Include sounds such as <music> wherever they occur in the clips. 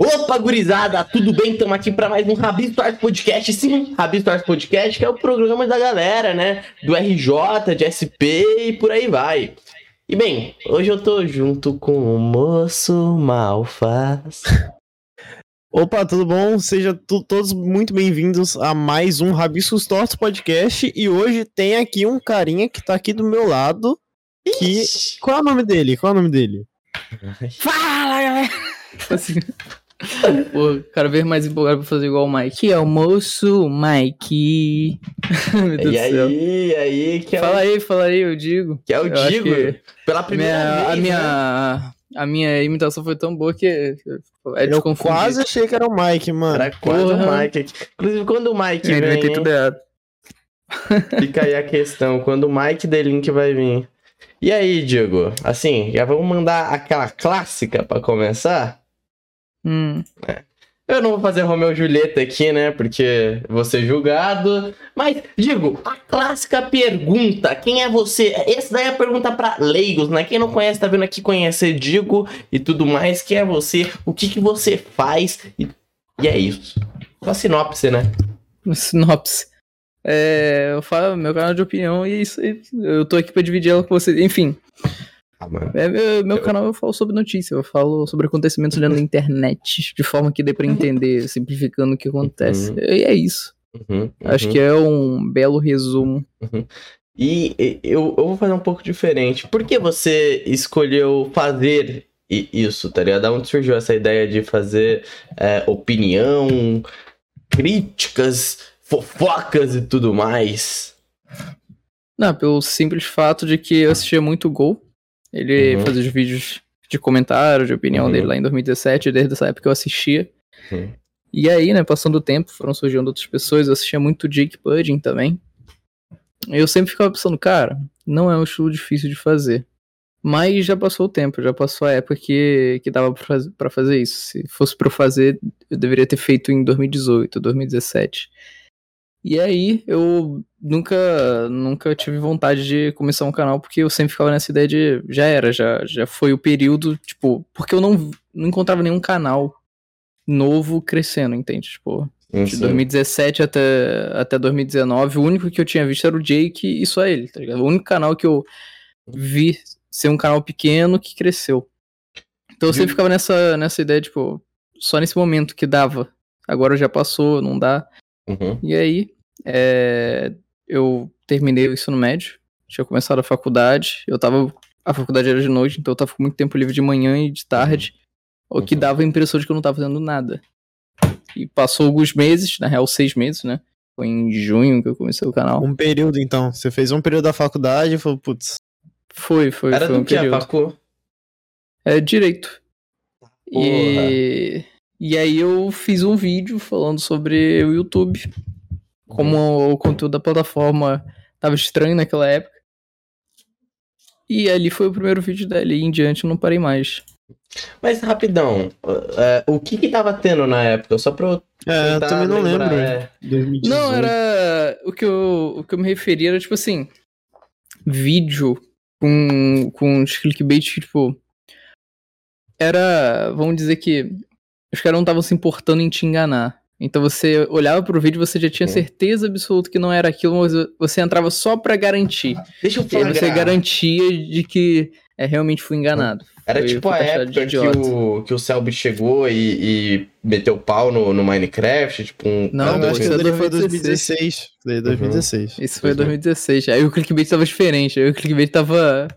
Opa, gurizada, tudo bem? Estamos aqui para mais um Rabi Stars Podcast. Sim, Rabi Stars Podcast, que é o programa da galera, né? Do RJ, de SP e por aí vai. E bem, hoje eu tô junto com o moço Malfaz. <laughs> Opa, tudo bom? Sejam todos muito bem-vindos a mais um Rabiscos Tortos Podcast. E hoje tem aqui um carinha que tá aqui do meu lado. Que... Qual é o nome dele? Qual é o nome dele? Fala, galera! <laughs> Pô, quero ver mais empolgado pra fazer igual o Mike. Que é o moço Mike. <laughs> Meu Deus e aí, aí, que é Fala o... aí, fala aí, eu digo. Que é o eu Digo. Pela primeira minha, vez. A minha, né? a minha imitação foi tão boa que é Eu quase achei que era o Mike, mano. Era quase Porra. o Mike. Inclusive, quando o Mike Ele vem. Tudo errado. <laughs> Fica aí a questão. Quando o Mike Delink vai vir. E aí, Diego? Assim, já vamos mandar aquela clássica para começar? Hum. É. Eu não vou fazer Romeu e Julieta aqui, né? Porque vou ser julgado. Mas, digo, a clássica pergunta: quem é você? Essa daí é a pergunta para leigos, né? Quem não conhece, tá vendo aqui conhecer Digo e tudo mais. Quem é você? O que, que você faz? E, e é isso. Uma sinopse, né? Sinopse. É, eu falo meu canal de opinião e é isso. Eu tô aqui pra dividir ela com vocês. Enfim. Ah, é, meu, meu eu... canal eu falo sobre notícia, eu falo sobre acontecimentos dentro da internet, <laughs> de forma que dê pra entender, simplificando o que acontece. Uhum. E é isso. Uhum, uhum. Acho que é um belo resumo. Uhum. E eu, eu vou fazer um pouco diferente. Por que você escolheu fazer isso, tá ligado? Da onde surgiu essa ideia de fazer é, opinião, críticas, fofocas e tudo mais? Não, pelo simples fato de que eu assistia muito Gol. Ele uhum. fazia os vídeos de comentário, de opinião uhum. dele lá em 2017, desde essa época eu assistia. Uhum. E aí, né, passando o tempo, foram surgindo outras pessoas, eu assistia muito Jake Pudding também. Eu sempre ficava pensando, cara, não é um estilo difícil de fazer. Mas já passou o tempo, já passou a época que, que dava para fazer isso. Se fosse para fazer, eu deveria ter feito em 2018, 2017. E aí eu nunca nunca tive vontade de começar um canal porque eu sempre ficava nessa ideia de já era, já já foi o período, tipo, porque eu não não encontrava nenhum canal novo crescendo, entende? Tipo, de 2017 até, até 2019, o único que eu tinha visto era o Jake e só ele, tá ligado? O único canal que eu vi ser um canal pequeno que cresceu. Então eu sempre ficava nessa, nessa ideia, tipo, só nesse momento que dava. Agora já passou, não dá. Uhum. E aí, é, eu terminei o ensino médio, tinha começado a faculdade, eu tava. A faculdade era de noite, então eu tava com muito tempo livre de manhã e de tarde, uhum. o que uhum. dava a impressão de que eu não tava fazendo nada. E passou alguns meses, na real, seis meses, né? Foi em junho que eu comecei o canal. Um período, então. Você fez um período da faculdade e falou, putz. Foi, foi. Era foi do um que período. a facu? É direito. Porra. E e aí eu fiz um vídeo falando sobre o YouTube, como o conteúdo da plataforma tava estranho naquela época. E ali foi o primeiro vídeo dali, e em diante eu não parei mais. Mas rapidão, é, o que que tava tendo na época? Só pra eu. É, eu também não lembro. É... Não, era. O que, eu, o que eu me referia era tipo assim: vídeo com, com os clickbait, tipo. Era. Vamos dizer que os caras não estavam se importando em te enganar. Então você olhava pro vídeo e você já tinha certeza absoluta que não era aquilo, mas você entrava só para garantir. Deixa eu falar. E você garantia de que é, realmente fui enganado. Era foi, tipo a época que o, que o Selby chegou e, e meteu pau no, no Minecraft, tipo um... Não, não acho que isso foi 2016. Foi 2016. Uhum. Isso foi 2016. Aí o clickbait tava diferente, aí o clickbait tava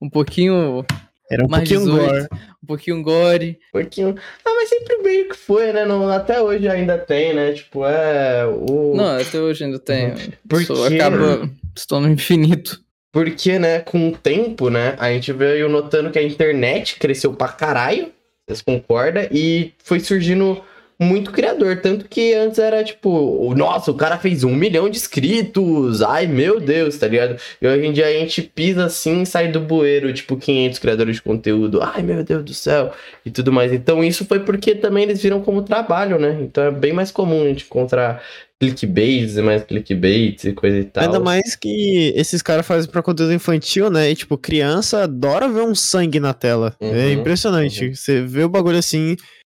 um pouquinho era um mais pouquinho 18, gore. Um pouquinho gore. Um pouquinho. Ah, mas sempre meio que foi, né? Não, até hoje ainda tem, né? Tipo, é. O... Não, até hoje ainda tem. Uhum. Porque... acaba se tornando infinito. Porque, né, com o tempo, né, a gente veio notando que a internet cresceu pra caralho. Vocês concordam? E foi surgindo muito criador. Tanto que antes era tipo, nossa, o cara fez um milhão de inscritos. Ai, meu Deus, tá ligado? E hoje em dia a gente pisa assim e sai do bueiro, tipo, 500 criadores de conteúdo. Ai, meu Deus do céu. E tudo mais. Então isso foi porque também eles viram como trabalho, né? Então é bem mais comum a gente encontrar clickbaits e mais clickbaits e coisa e tal. Ainda mais que esses caras fazem pra conteúdo infantil, né? E, tipo, criança adora ver um sangue na tela. É uhum, é impressionante. Uhum. Você vê o bagulho assim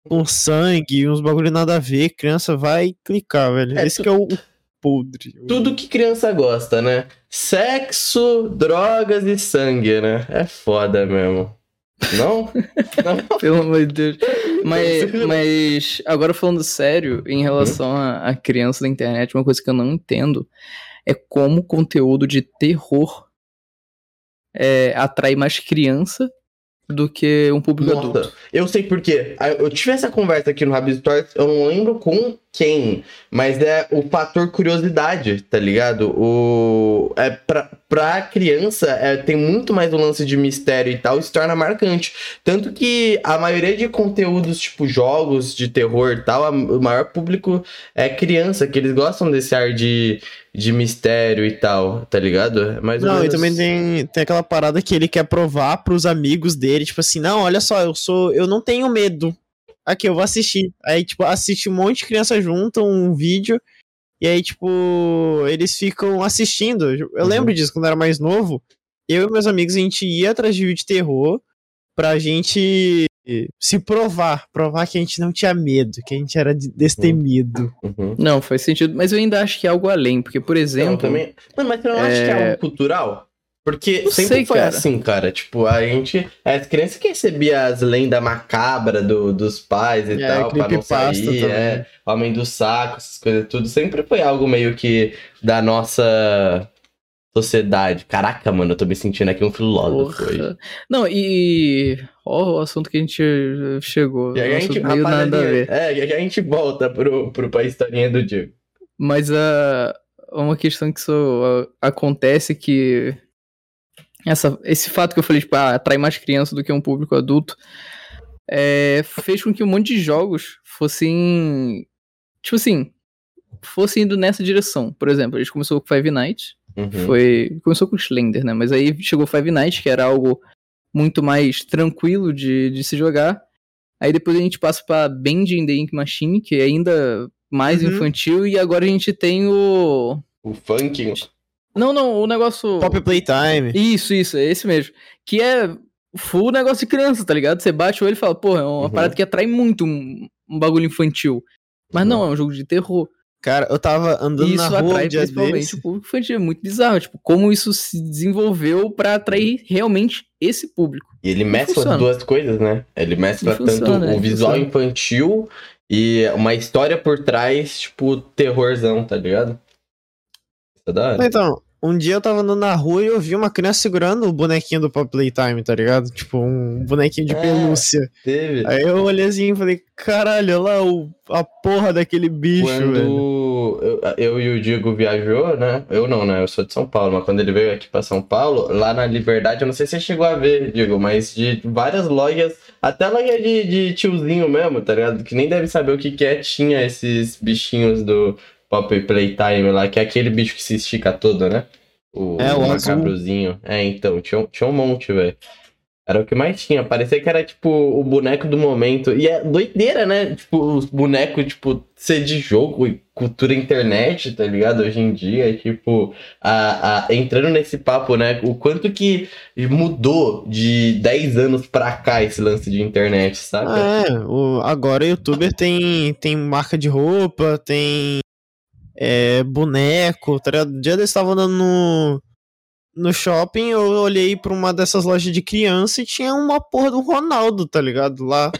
com sangue, uns bagulho nada a ver, criança vai clicar, velho. É, Esse tu- que é o, podre. Tudo que criança gosta, né? Sexo, drogas e sangue, né? É foda mesmo. Não? <laughs> Não? Pelo amor de Deus. Mas, <laughs> mas agora falando sério, em relação a, a criança da internet, uma coisa que eu não entendo é como conteúdo de terror é, atrai mais criança do que um público Nossa, adulto. eu sei por quê. Ah, Eu tive essa conversa aqui no Rabbit Stories, eu não lembro com quem, mas é o fator curiosidade, tá ligado? O é pra, pra criança é, tem muito mais o lance de mistério e tal, e se torna marcante. Tanto que a maioria de conteúdos, tipo jogos de terror e tal, a- o maior público é criança, que eles gostam desse ar de, de mistério e tal, tá ligado? É Mais Não, e menos- também tem, tem aquela parada que ele quer provar pros amigos dele, tipo assim, não, olha só, eu sou. Eu não tenho medo. Aqui, eu vou assistir. Aí, tipo, assiste um monte de criança junto, um vídeo. E aí, tipo, eles ficam assistindo. Eu Uhum. lembro disso quando eu era mais novo. Eu e meus amigos, a gente ia atrás de vídeo de terror pra gente se provar. Provar que a gente não tinha medo, que a gente era de- destemido. Uhum. Não, faz sentido. Mas eu ainda acho que é algo além, porque, por Não, exemplo. também... Mano, mas você não acha que é algo cultural? Porque Não sempre sei, foi cara. assim, cara. Tipo, a gente. As crianças que recebiam as lendas macabras do, dos pais e É, tal, pra não sair, é, Homem do Saco, essas coisas tudo. Sempre foi algo meio que da nossa sociedade. Caraca, mano, eu tô me sentindo aqui um filósofo hoje. Não, e. Ó, o assunto que a gente chegou. E aí a gente, meio nada a ver. é, e aí a gente volta pro, pro, pra historinha do Diego. Mas a uma questão que isso ah, acontece que essa, esse fato que eu falei, tipo, ah, atrai mais criança do que um público adulto, é, fez com que um monte de jogos fossem, tipo assim, fossem indo nessa direção. Por exemplo, a gente começou com Five Nights, Uhum. foi começou com Slender, né? Mas aí chegou Five Nights, que era algo muito mais tranquilo de, de se jogar. Aí depois a gente passa pra Bend in the Ink Machine, que é ainda mais Uhum. infantil, e agora a gente tem o O funk. Não, não, o negócio. Pop Playtime. Isso, isso, é esse mesmo. Que é full negócio de criança, tá ligado? Você bate o olho e fala, porra, é uma Uhum. parada que atrai muito um, um bagulho infantil. Mas não, é um jogo de terror. Cara, eu tava andando isso na rua um atrai dia principalmente o público infantil. É muito bizarro. Tipo, como isso se desenvolveu pra atrair realmente esse público. E ele mescla funciona. duas coisas, né? Ele mescla funciona, tanto o é, visual funciona. infantil e uma história por trás, tipo, terrorzão, tá ligado? Isso é da hora. Então, um dia eu tava andando na rua e eu vi uma criança segurando o bonequinho do Pop Playtime, tá ligado? Tipo, um bonequinho de É. pelúcia. Teve. Aí eu olhei assim e falei, caralho, olha lá o, a porra daquele bicho, velho. Quando eu, eu e o Diego viajou, né? Eu não, né? Eu sou de São Paulo, mas quando ele veio aqui pra São Paulo, lá na Liberdade, eu não sei se você chegou a ver, Diego, mas de várias lojas, até loja de, de tiozinho mesmo, tá ligado? Que nem deve saber o que, que é, tinha esses bichinhos do Pop Playtime lá, que é aquele bicho que se estica todo, né? O, É, o macabrozinho. É, então, tinha, um- tinha um monte, velho. Era o que mais tinha. Parecia que era, tipo, o boneco do momento. E é doideira, né? Tipo, os bonecos, tipo, ser de jogo e cultura internet, tá ligado? Hoje em dia, tipo, a, a- entrando nesse papo, né? O quanto que mudou de 10 anos pra cá esse lance de internet? Ah, é, o, agora o youtuber tem, tem marca de roupa, tem é, boneco, tá ligado? Um dia desse tava andando no, no shopping, eu olhei pra uma dessas lojas de criança e tinha uma porra do Ronaldo, tá ligado? Lá.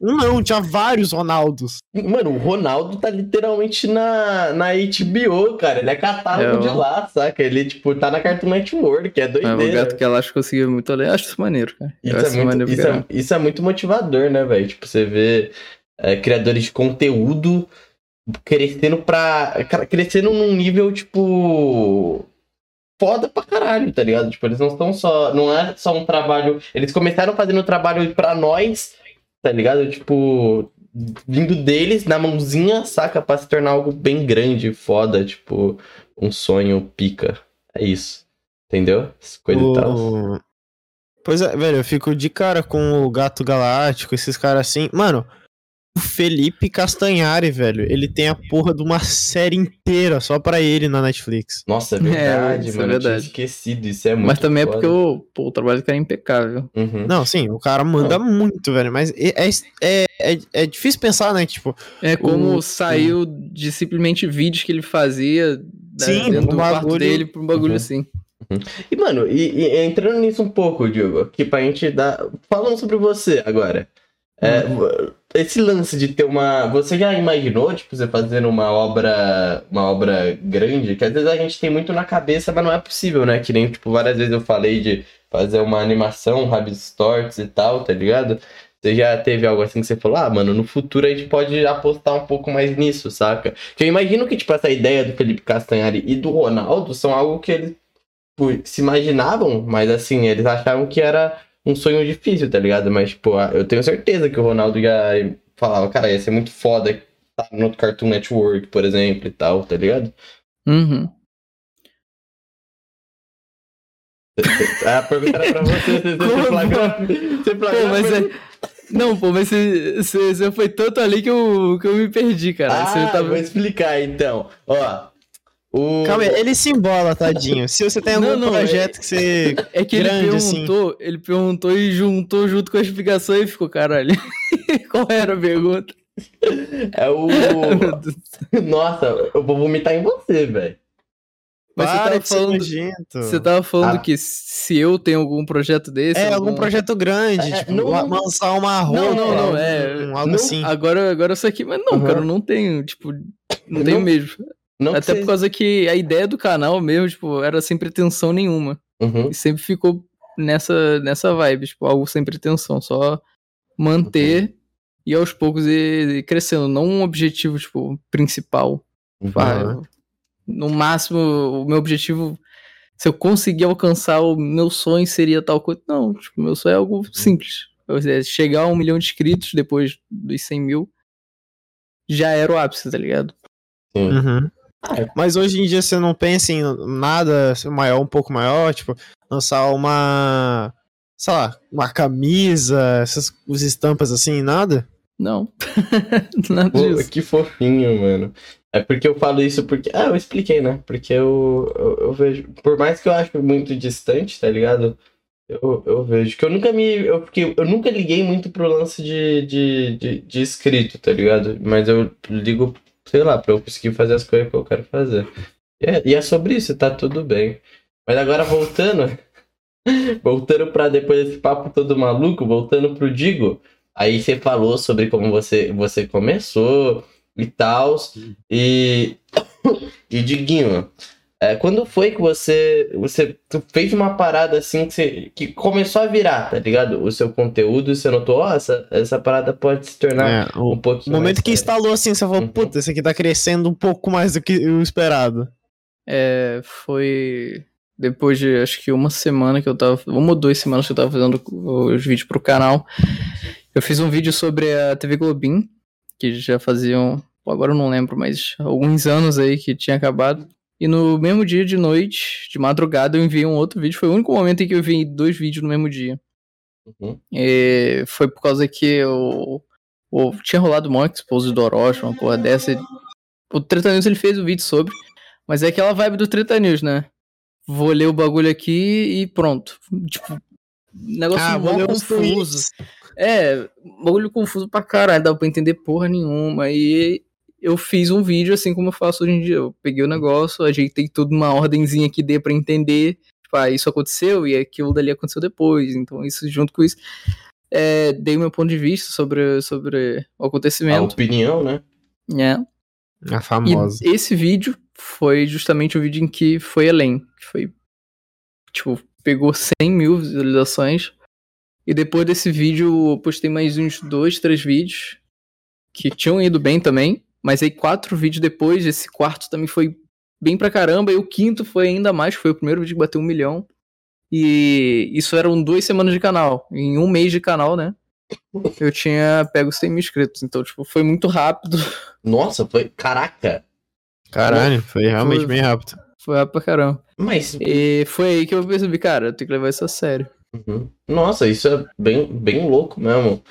Um não, tinha vários Ronaldos. Mano, o Ronaldo tá literalmente na, na HBO, cara. Ele é catálogo É, de lá, saca? Ele, tipo, tá na Cartoon Network, é Ah, o doideira. gato que ela acha que conseguiu muito ler. Acho isso maneiro, cara. Eu Isso acho é, muito, maneiro isso, é, isso é muito motivador, né, velho? Tipo, você vê é, criadores de conteúdo crescendo pra. crescendo num nível, tipo. Foda pra caralho, tá ligado? Tipo, eles não estão só. Não é só um trabalho. Eles começaram fazendo trabalho pra nós, tá ligado? Tipo. Vindo deles na mãozinha, saca? Pra se tornar algo bem grande, foda, tipo, um sonho pica. É isso. Entendeu? Essa Coisa e tal. O- Pois é, velho, eu fico de cara com o Gato Galáctico, esses caras assim. Mano, Felipe Castanhari, velho. Ele tem a porra de uma série inteira só pra ele na Netflix. Nossa, é verdade, É, isso mano. é Eu tinha verdade. esquecido, isso é muito Mas também é foda. porque o, pô, o trabalho do cara é impecável. Uhum. Não, sim, o cara manda muito, velho. Mas é, é, é, é difícil pensar, né? Tipo, É como O- saiu de simplesmente vídeos que ele fazia né, Sim, dentro um do quarto bagulho- dele pra um bagulho Uhum. assim. E, mano, e, e entrando nisso um pouco, Diogo, que pra gente dar. Falando sobre você agora. É, esse lance de ter uma. Você já imaginou, tipo, você fazendo uma obra. Uma obra grande? Que às vezes a gente tem muito na cabeça, mas não é possível, né? Que nem, tipo, várias vezes eu falei de fazer uma animação, Rabbids Torts e tal, tá ligado? Você já teve algo assim que você falou, ah, mano, no futuro a gente pode apostar um pouco mais nisso, saca? Que eu imagino que, tipo, essa ideia do Felipe Castanhari e do Ronaldo são algo que eles tipo, se imaginavam, mas assim, eles achavam que era um sonho difícil, tá ligado? Mas, tipo, ah, eu tenho certeza que o Ronaldo já falava, cara, ia ser muito foda estar no Cartoon Network, por exemplo, e tal, tá ligado? Uhum. <laughs> A pergunta era pra você, você, flagrou. Você flagrou mas é. Não, pô, mas você, você, você foi tanto ali que eu, que eu me perdi, cara. Ah, você tava... vou explicar então. Ó. O... calma aí, ele se embola, tadinho. Se você tem algum Não, não, projeto que você. É que ele grande, assim. perguntou, ele perguntou e juntou junto com a explicação e ficou, caralho. <laughs> Qual era a pergunta? É o. <laughs> Nossa, eu vou vomitar em você, velho. Mas você Para tava de ser falando- nojento. Você tava falando Ah. que se eu tenho algum projeto desse. É, algum projeto grande, É, tipo, não- la- lançar uma roupa. Não, não, não, é- um- algo não- assim. Agora, agora isso aqui, mas não, Uhum. cara, eu não tenho, tipo, não tenho Não- mesmo. Não Até por causa que a ideia do canal mesmo, tipo, era sem pretensão nenhuma. Uhum. E sempre ficou nessa, nessa vibe, tipo, algo sem pretensão, só manter e aos poucos ir, crescendo, não um objetivo, tipo, principal. Tipo, ah, Uhum. no máximo, o meu objetivo, se eu conseguir alcançar o meu sonho, seria tal coisa. Não, tipo, meu sonho é algo simples. Ou seja, chegar a um milhão de inscritos depois dos 100 mil, já era o ápice, tá ligado? Sim. Uhum. Ah, Mas hoje em dia você não pensa em nada maior, um pouco maior, tipo, lançar uma. Sei lá, uma camisa, essas os estampas assim, nada? Não. <laughs> Nada Pô, disso. que fofinho, mano. É porque eu falo isso porque. Ah, eu expliquei, né? Porque eu, eu, eu vejo. Por mais que eu acho muito distante, tá ligado? Eu, eu vejo que eu nunca me. Eu, porque eu nunca liguei muito pro lance de, de, de, de escrito, tá ligado? Mas eu ligo, sei lá, pra eu conseguir fazer as coisas que eu quero fazer. E é, e é sobre isso, tá tudo bem. Mas agora voltando. <laughs> voltando pra depois desse papo todo maluco, voltando pro Digo. Aí você falou sobre como você, você começou e tal. E. <coughs> E Diguinho, é, quando foi que você. Você tu fez uma parada assim que, você, que começou a virar, tá ligado? O seu conteúdo e você notou, ó, essa, essa parada pode se tornar É, o um pouquinho. momento mais que instalou assim, você falou, Uhum. puta, esse aqui tá crescendo um pouco mais do que o esperado. É, foi depois de acho que uma semana que eu tava. Uma ou duas semanas que eu tava fazendo os vídeos pro canal. Eu fiz um vídeo sobre a TV Globin, que já faziam. Agora eu não lembro, mas alguns anos aí que tinha acabado. E no mesmo dia de noite, de madrugada, eu enviei um outro vídeo. Foi o único momento em que eu enviei dois vídeos no mesmo dia. Uhum. E foi por causa que eu, eu tinha rolado um expose do Orochi, uma porra dessa. e O Treta News ele fez o vídeo sobre, mas é aquela vibe do Treta News, né? Vou ler o bagulho aqui e pronto. Tipo, negócio Ah, mó confuso. tweets. É, bagulho confuso pra caralho, dava pra entender porra nenhuma. E eu fiz um vídeo assim como eu faço hoje em dia. Eu peguei o negócio, ajeitei tudo numa ordemzinha que dê pra entender. Tipo, ah, isso aconteceu e aquilo dali aconteceu depois. Então, isso junto com isso. é, dei o meu ponto de vista sobre, sobre o A acontecimento. opinião, né? né? A famosa. E esse vídeo foi justamente o vídeo em que foi além. Que foi. Tipo, pegou 100 mil visualizações. E depois desse vídeo, eu postei mais uns dois, três vídeos. Que tinham ido bem também. Mas aí, quatro vídeos depois, esse quarto também foi bem pra caramba. E o quinto foi ainda mais. Foi o primeiro vídeo que bateu um milhão. E isso eram duas semanas de canal. Em um mês de canal, né? Eu tinha pego 100 mil inscritos. Então, tipo, foi muito rápido. Nossa, foi. Caraca! Caralho, foi realmente Foi- bem rápido. Foi rápido pra caramba. Mas. E foi aí que eu percebi, cara, eu tenho que levar isso a sério. Uhum. Nossa, isso é bem, bem louco mesmo.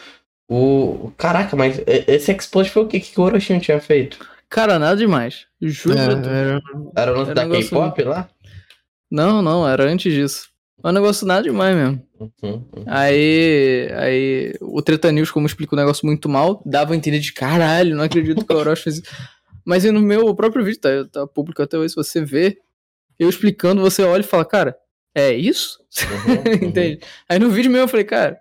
O. Caraca, mas esse Explode foi o que, que o Orochinho tinha feito? Cara, nada demais. Juro. É, era... era o lance da K-pop lá? Não, não, era antes disso. É um negócio nada demais mesmo. Uhum, uhum. Aí, aí o Treta News, como explica o negócio muito mal, dava a entender de caralho, não acredito que o Orochi fez isso. Mas no meu próprio vídeo, tá, tá público até hoje, se você vê, eu explicando, você olha e fala, cara, é isso? Uhum, <laughs> uhum. Entende? Aí no vídeo mesmo eu falei, cara,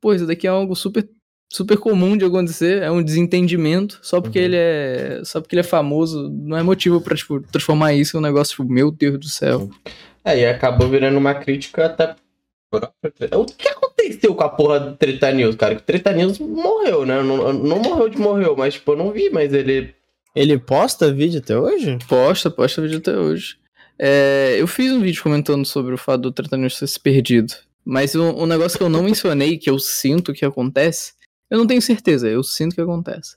pô, isso daqui é algo super super comum de acontecer, é um desentendimento, só porque uhum. ele é, só porque ele é famoso, não é motivo para tipo, transformar isso em um negócio tipo, meu Deus do céu. É, e acabou virando uma crítica até o que aconteceu com a porra do Treta News, cara? Que Treta News morreu, né? Não, não morreu de morreu, mas tipo, eu não vi, mas ele. Ele posta vídeo até hoje? Posta, posta vídeo até hoje. É, eu fiz um vídeo comentando sobre o fato do Treta News ter se perdido. Mas um, um negócio que eu não mencionei, que eu sinto que acontece, eu não tenho certeza, eu sinto que acontece.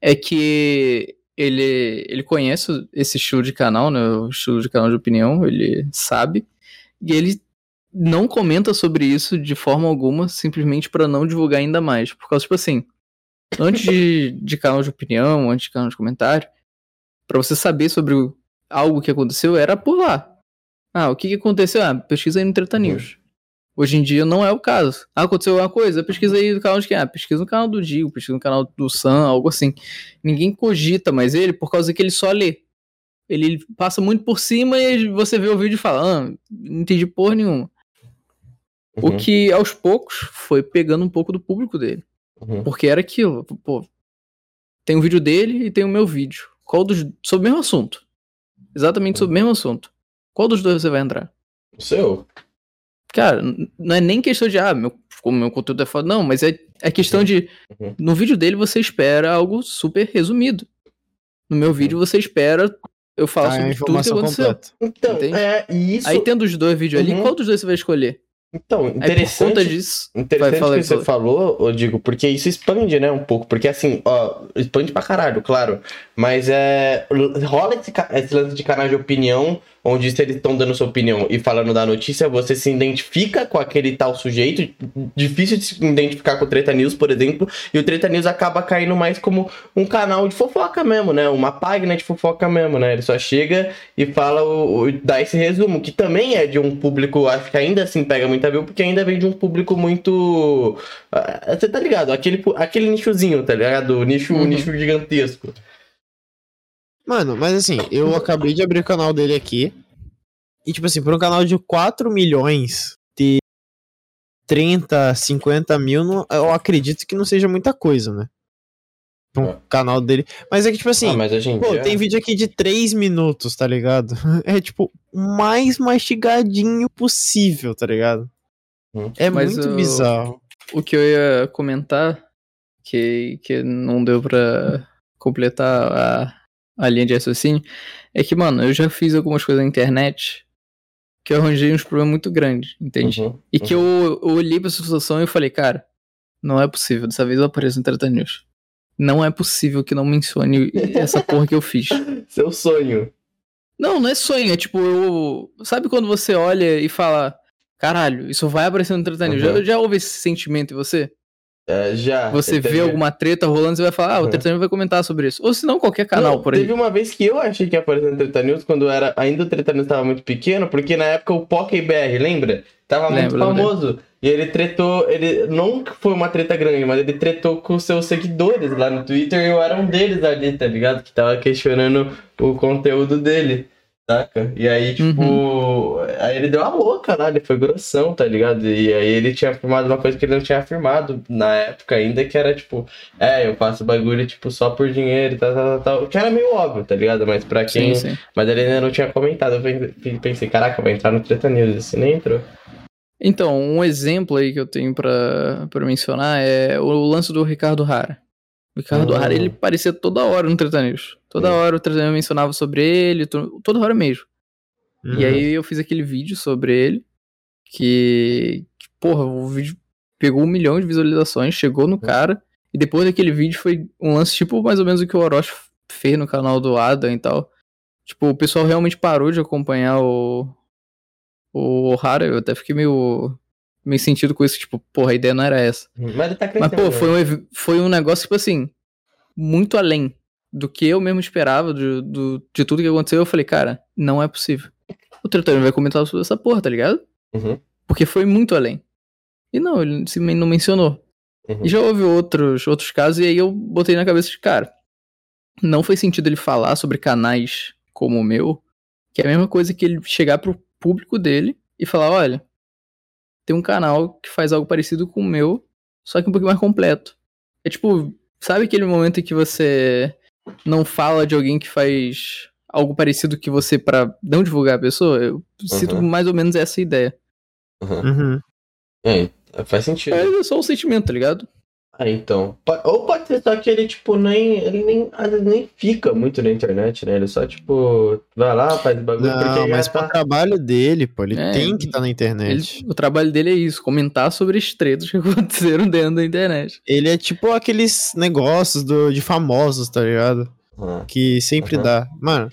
É que ele, ele conhece esse estilo de canal, né? O estilo de canal de opinião, ele sabe. E ele não comenta sobre isso de forma alguma, simplesmente para não divulgar ainda mais. Por causa, tipo assim, antes de, de canal de opinião, antes de canal de comentário, para você saber sobre algo que aconteceu, era por lá. Ah, o que, que aconteceu? Ah, pesquisa aí no Treta News. Hoje em dia não é o caso. Ah, aconteceu alguma coisa? Pesquisa aí do canal de quem? Ah, pesquisa no canal do Digo, pesquisa no canal do Sam, algo assim. Ninguém cogita mais ele por causa que ele só lê. Ele passa muito por cima e você vê o vídeo e fala, ah, não entendi porra nenhuma. Uhum. O que aos poucos foi pegando um pouco do público dele. Uhum. Porque era aquilo, pô. Tem o um vídeo dele e tem o meu vídeo. Qual dos. Sobre o mesmo assunto. Exatamente sobre o mesmo assunto. Qual dos dois você vai entrar? O seu. Cara, não é nem questão de, ah, meu, como meu conteúdo é foda, não, mas é, é questão de. Uhum. No vídeo dele você espera algo super resumido. No meu vídeo você espera eu falo ah, sobre tudo que aconteceu. Então, Entende? é isso. Aí tendo os dois vídeos uhum. ali, qual dos dois você vai escolher? Então, interessante. Aí, por conta disso. Interessante vai, que você falou, eu digo, porque isso expande, né, um pouco. Porque assim, ó, expande pra caralho, claro. Mas é. Rola esse, esse lance de canal de opinião onde se eles estão dando sua opinião e falando da notícia, você se identifica com aquele tal sujeito, difícil de se identificar com o Treta News, por exemplo, e o Treta News acaba caindo mais como um canal de fofoca mesmo, né? Uma página de fofoca mesmo, né? Ele só chega e fala, o, o dá esse resumo, que também é de um público, acho que ainda assim pega muita view, porque ainda vem de um público muito... Ah, você tá ligado? Aquele, aquele nichozinho, tá ligado? O nicho, uhum. nicho gigantesco. Mano, mas assim, eu acabei de abrir o canal dele aqui. E, tipo assim, por um canal de 4 milhões de 30, 50 mil, eu acredito que não seja muita coisa, né? Pra um é. canal dele. Mas é que, tipo assim, ah, mas gente, pô, tem vídeo aqui de 3 minutos, tá ligado? <laughs> É, tipo, mais mastigadinho possível, tá ligado? Hum. É mas muito o... bizarro. O que eu ia comentar, que, que não deu pra completar a, a linha de raciocínio, é que, mano, eu já fiz algumas coisas na internet que eu arranjei uns problemas muito grandes, entende? Uhum, e que uhum. eu, eu olhei pra essa situação e falei, cara, não é possível, dessa vez eu apareço no Treta News. Não é possível que não mencione essa porra que eu fiz. <laughs> Seu sonho. Não, não é sonho, é tipo, eu. Sabe quando você olha e fala, caralho, isso vai aparecer no Treta News? Uhum. Já, já houve esse sentimento em você? É, já. Você vê alguma treta rolando, você vai falar, ah, o Treta News vai comentar sobre isso. Ou se não, qualquer canal não, por aí. Teve uma vez que eu achei que ia aparecer no Treta News, quando era, ainda o Treta News estava muito pequeno, porque na época o BR, lembra? Tava lembro, muito famoso. Lembro. E ele tretou, ele não foi uma treta grande, mas ele tretou com seus seguidores lá no Twitter e eu era um deles ali, tá ligado? Que tava questionando o conteúdo dele. Saca? E aí, tipo. Uhum. Aí ele deu a louca lá, ele foi grossão, tá ligado? E aí ele tinha afirmado uma coisa que ele não tinha afirmado na época ainda, que era tipo, é, eu faço bagulho, tipo, só por dinheiro e tal, tal, tal. Que era meio óbvio, tá ligado? Mas pra quem. Sim, sim. Mas ele ainda não tinha comentado. Eu pensei, caraca, vai entrar no Treta News. Esse nem entrou. Então, um exemplo aí que eu tenho pra, pra mencionar é o lance do Ricardo Rara. O Ricardo Hara, ele aparecia toda hora no Treta News. Toda uhum. hora o Treta News mencionava sobre ele, toda hora mesmo. Uhum. E aí eu fiz aquele vídeo sobre ele, que, que, porra, o vídeo pegou um milhão de visualizações, chegou no uhum. cara, e depois daquele vídeo foi um lance tipo mais ou menos o que o Orochi fez no canal do Adam e tal. Tipo, o pessoal realmente parou de acompanhar o, o O'Hara, eu até fiquei meio meio sentido com isso, tipo, porra, a ideia não era essa. Mas ele tá crescendo. Mas, pô, foi um, foi um negócio, tipo assim, muito além do que eu mesmo esperava, do, do, de tudo que aconteceu. Eu falei, cara, não é possível. O Tretano vai comentar sobre essa porra, tá ligado? Uhum. Porque foi muito além. E não, ele simplesmente não mencionou. Uhum. E já houve outros, outros casos, e aí eu botei na cabeça de, cara, não faz sentido ele falar sobre canais como o meu, que é a mesma coisa que ele chegar pro público dele e falar, olha, tem um canal que faz algo parecido com o meu, só que um pouquinho mais completo. É tipo, sabe aquele momento em que você não fala de alguém que faz algo parecido que você para não divulgar a pessoa? Eu sinto Uhum. mais ou menos essa ideia. Uhum. Uhum. É, faz sentido. É só um sentimento, tá ligado? Ah, então. Ou pode ser só que ele, tipo, nem. Ele nem, vezes nem fica muito na internet, né? Ele só, tipo, vai lá, faz bagulho, Não, porque mas já pro tá. trabalho dele, pô, ele É, tem que estar na Ele- internet. o trabalho dele é isso, comentar sobre as tretas que <laughs> aconteceram dentro da internet. Ele é tipo aqueles negócios do, de famosos, tá ligado? Ah, Que sempre Uhum. dá. Mano,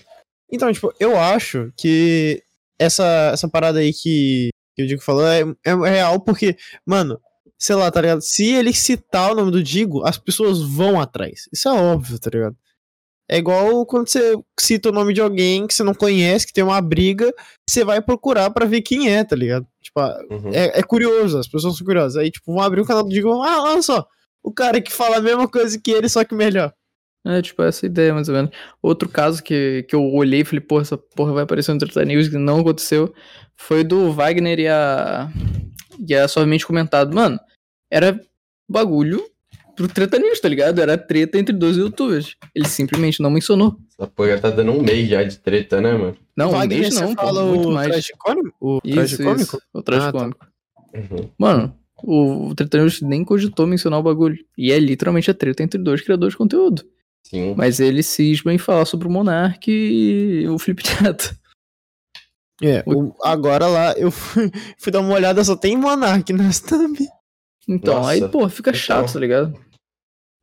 então, tipo, eu acho que essa, essa parada aí que, que o Digo falou é, é real porque, mano, sei lá, tá ligado? Se ele citar o nome do Digo, as pessoas vão atrás. Isso é óbvio, tá ligado? É igual quando você cita o nome de alguém que você não conhece, que tem uma briga, você vai procurar pra ver quem é, tá ligado? Tipo, uhum. é, é curioso, as pessoas são curiosas. Aí, tipo, vão abrir o canal do Digo e vão, ah, olha só, o cara que fala a mesma coisa que ele, só que melhor. É, tipo, essa ideia, mais ou menos. Outro caso que, que eu olhei e falei, porra, essa porra vai aparecer no Treta News, que não aconteceu, foi do Wagner e a. E a suavemente comentado. Mano, era bagulho pro Treta News, tá ligado? Era treta entre dois youtubers. Ele simplesmente não mencionou. Essa porra já tá dando um mês já de treta, né, mano? Não, um Wagner, mês você não, pô, fala muito o mais. tragicômico? O Isso, tragicômico? isso, o tragicômico. Uhum. Mano, o, o Treta News nem cogitou mencionar o bagulho. E é literalmente a treta entre dois criadores de conteúdo. Sim. Mas ele cisma em falar sobre o Monark e o Felipe Neto. É, o- agora lá, eu fui, <laughs> fui dar uma olhada, só tem Monark nas thumb. Então, Nossa. aí, pô, fica Então. chato, tá ligado?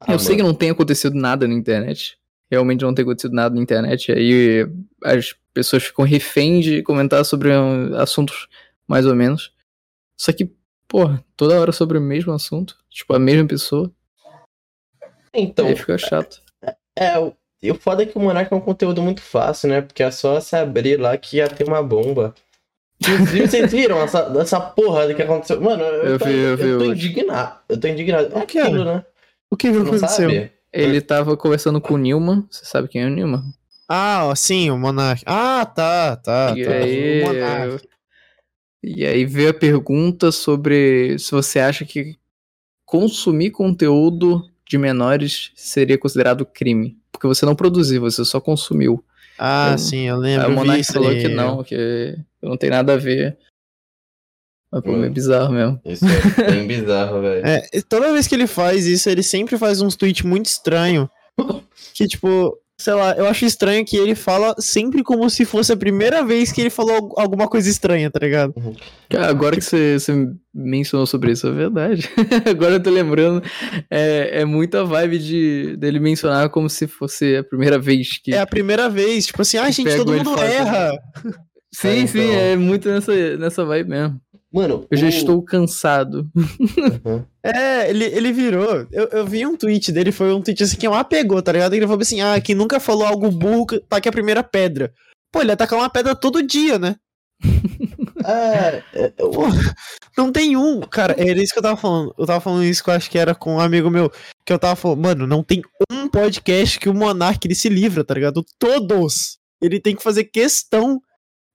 Ah, eu sei que mano. não tem acontecido nada na internet. Realmente não tem acontecido nada na internet. Aí as pessoas ficam reféns de comentar sobre um, assuntos mais ou menos. Só que, pô, toda hora sobre o mesmo assunto. Tipo, a mesma pessoa. Então, aí fica chato. é, o- e o foda é que o Monark é um conteúdo muito fácil, né? Porque é só se abrir lá que ia ter uma bomba. Inclusive, vocês viram essa, essa porra do que aconteceu? Mano, eu, Eu tô, vi, eu eu vi tô indignado. Eu tô indignado. É O que aquilo, né? O que aconteceu? sabe? Ele tava conversando com o Nilman. Você sabe quem é o Nilman? Ah, sim, o Monark. Ah, tá, tá, e tá. aí. O. E aí veio a pergunta sobre se você acha que consumir conteúdo de menores seria considerado crime. Porque você não produziu, você só consumiu. Ah, Eu- sim, eu Aí lembro. o eu vi Monark isso falou aí. que não, que não tem nada a ver. Mas pô, Hum. é bizarro mesmo. Isso é bem bizarro, velho. É, toda vez que ele faz isso, ele sempre faz uns tweets muito estranhos. <laughs> Que, tipo, sei lá, eu acho estranho que ele fala sempre como se fosse a primeira vez que ele falou al- alguma coisa estranha, tá ligado? Cara, agora que você, você mencionou sobre isso, é verdade. <laughs> agora eu tô lembrando. É, é muita vibe de, dele mencionar como se fosse a primeira vez que. É a primeira vez, tipo assim, ah, gente, todo mundo erra. sim, É, sim, então. é muito nessa, nessa vibe mesmo. Mano, Eu já o- estou cansado. Uhum. É, ele, ele virou. Eu, eu vi um tweet dele, foi um tweet assim que uma pegou, tá ligado? Ele falou assim: ah, quem nunca falou algo burro, taque a primeira pedra. Pô, ele ataca uma pedra todo dia, né? É, é, eu- Pô, não tem um. Cara, era isso que eu tava falando. Eu tava falando isso que eu acho que era com um amigo meu. Que eu tava falando, mano, não tem um podcast que o Monark ele se livra, tá ligado? Todos. Ele tem que fazer questão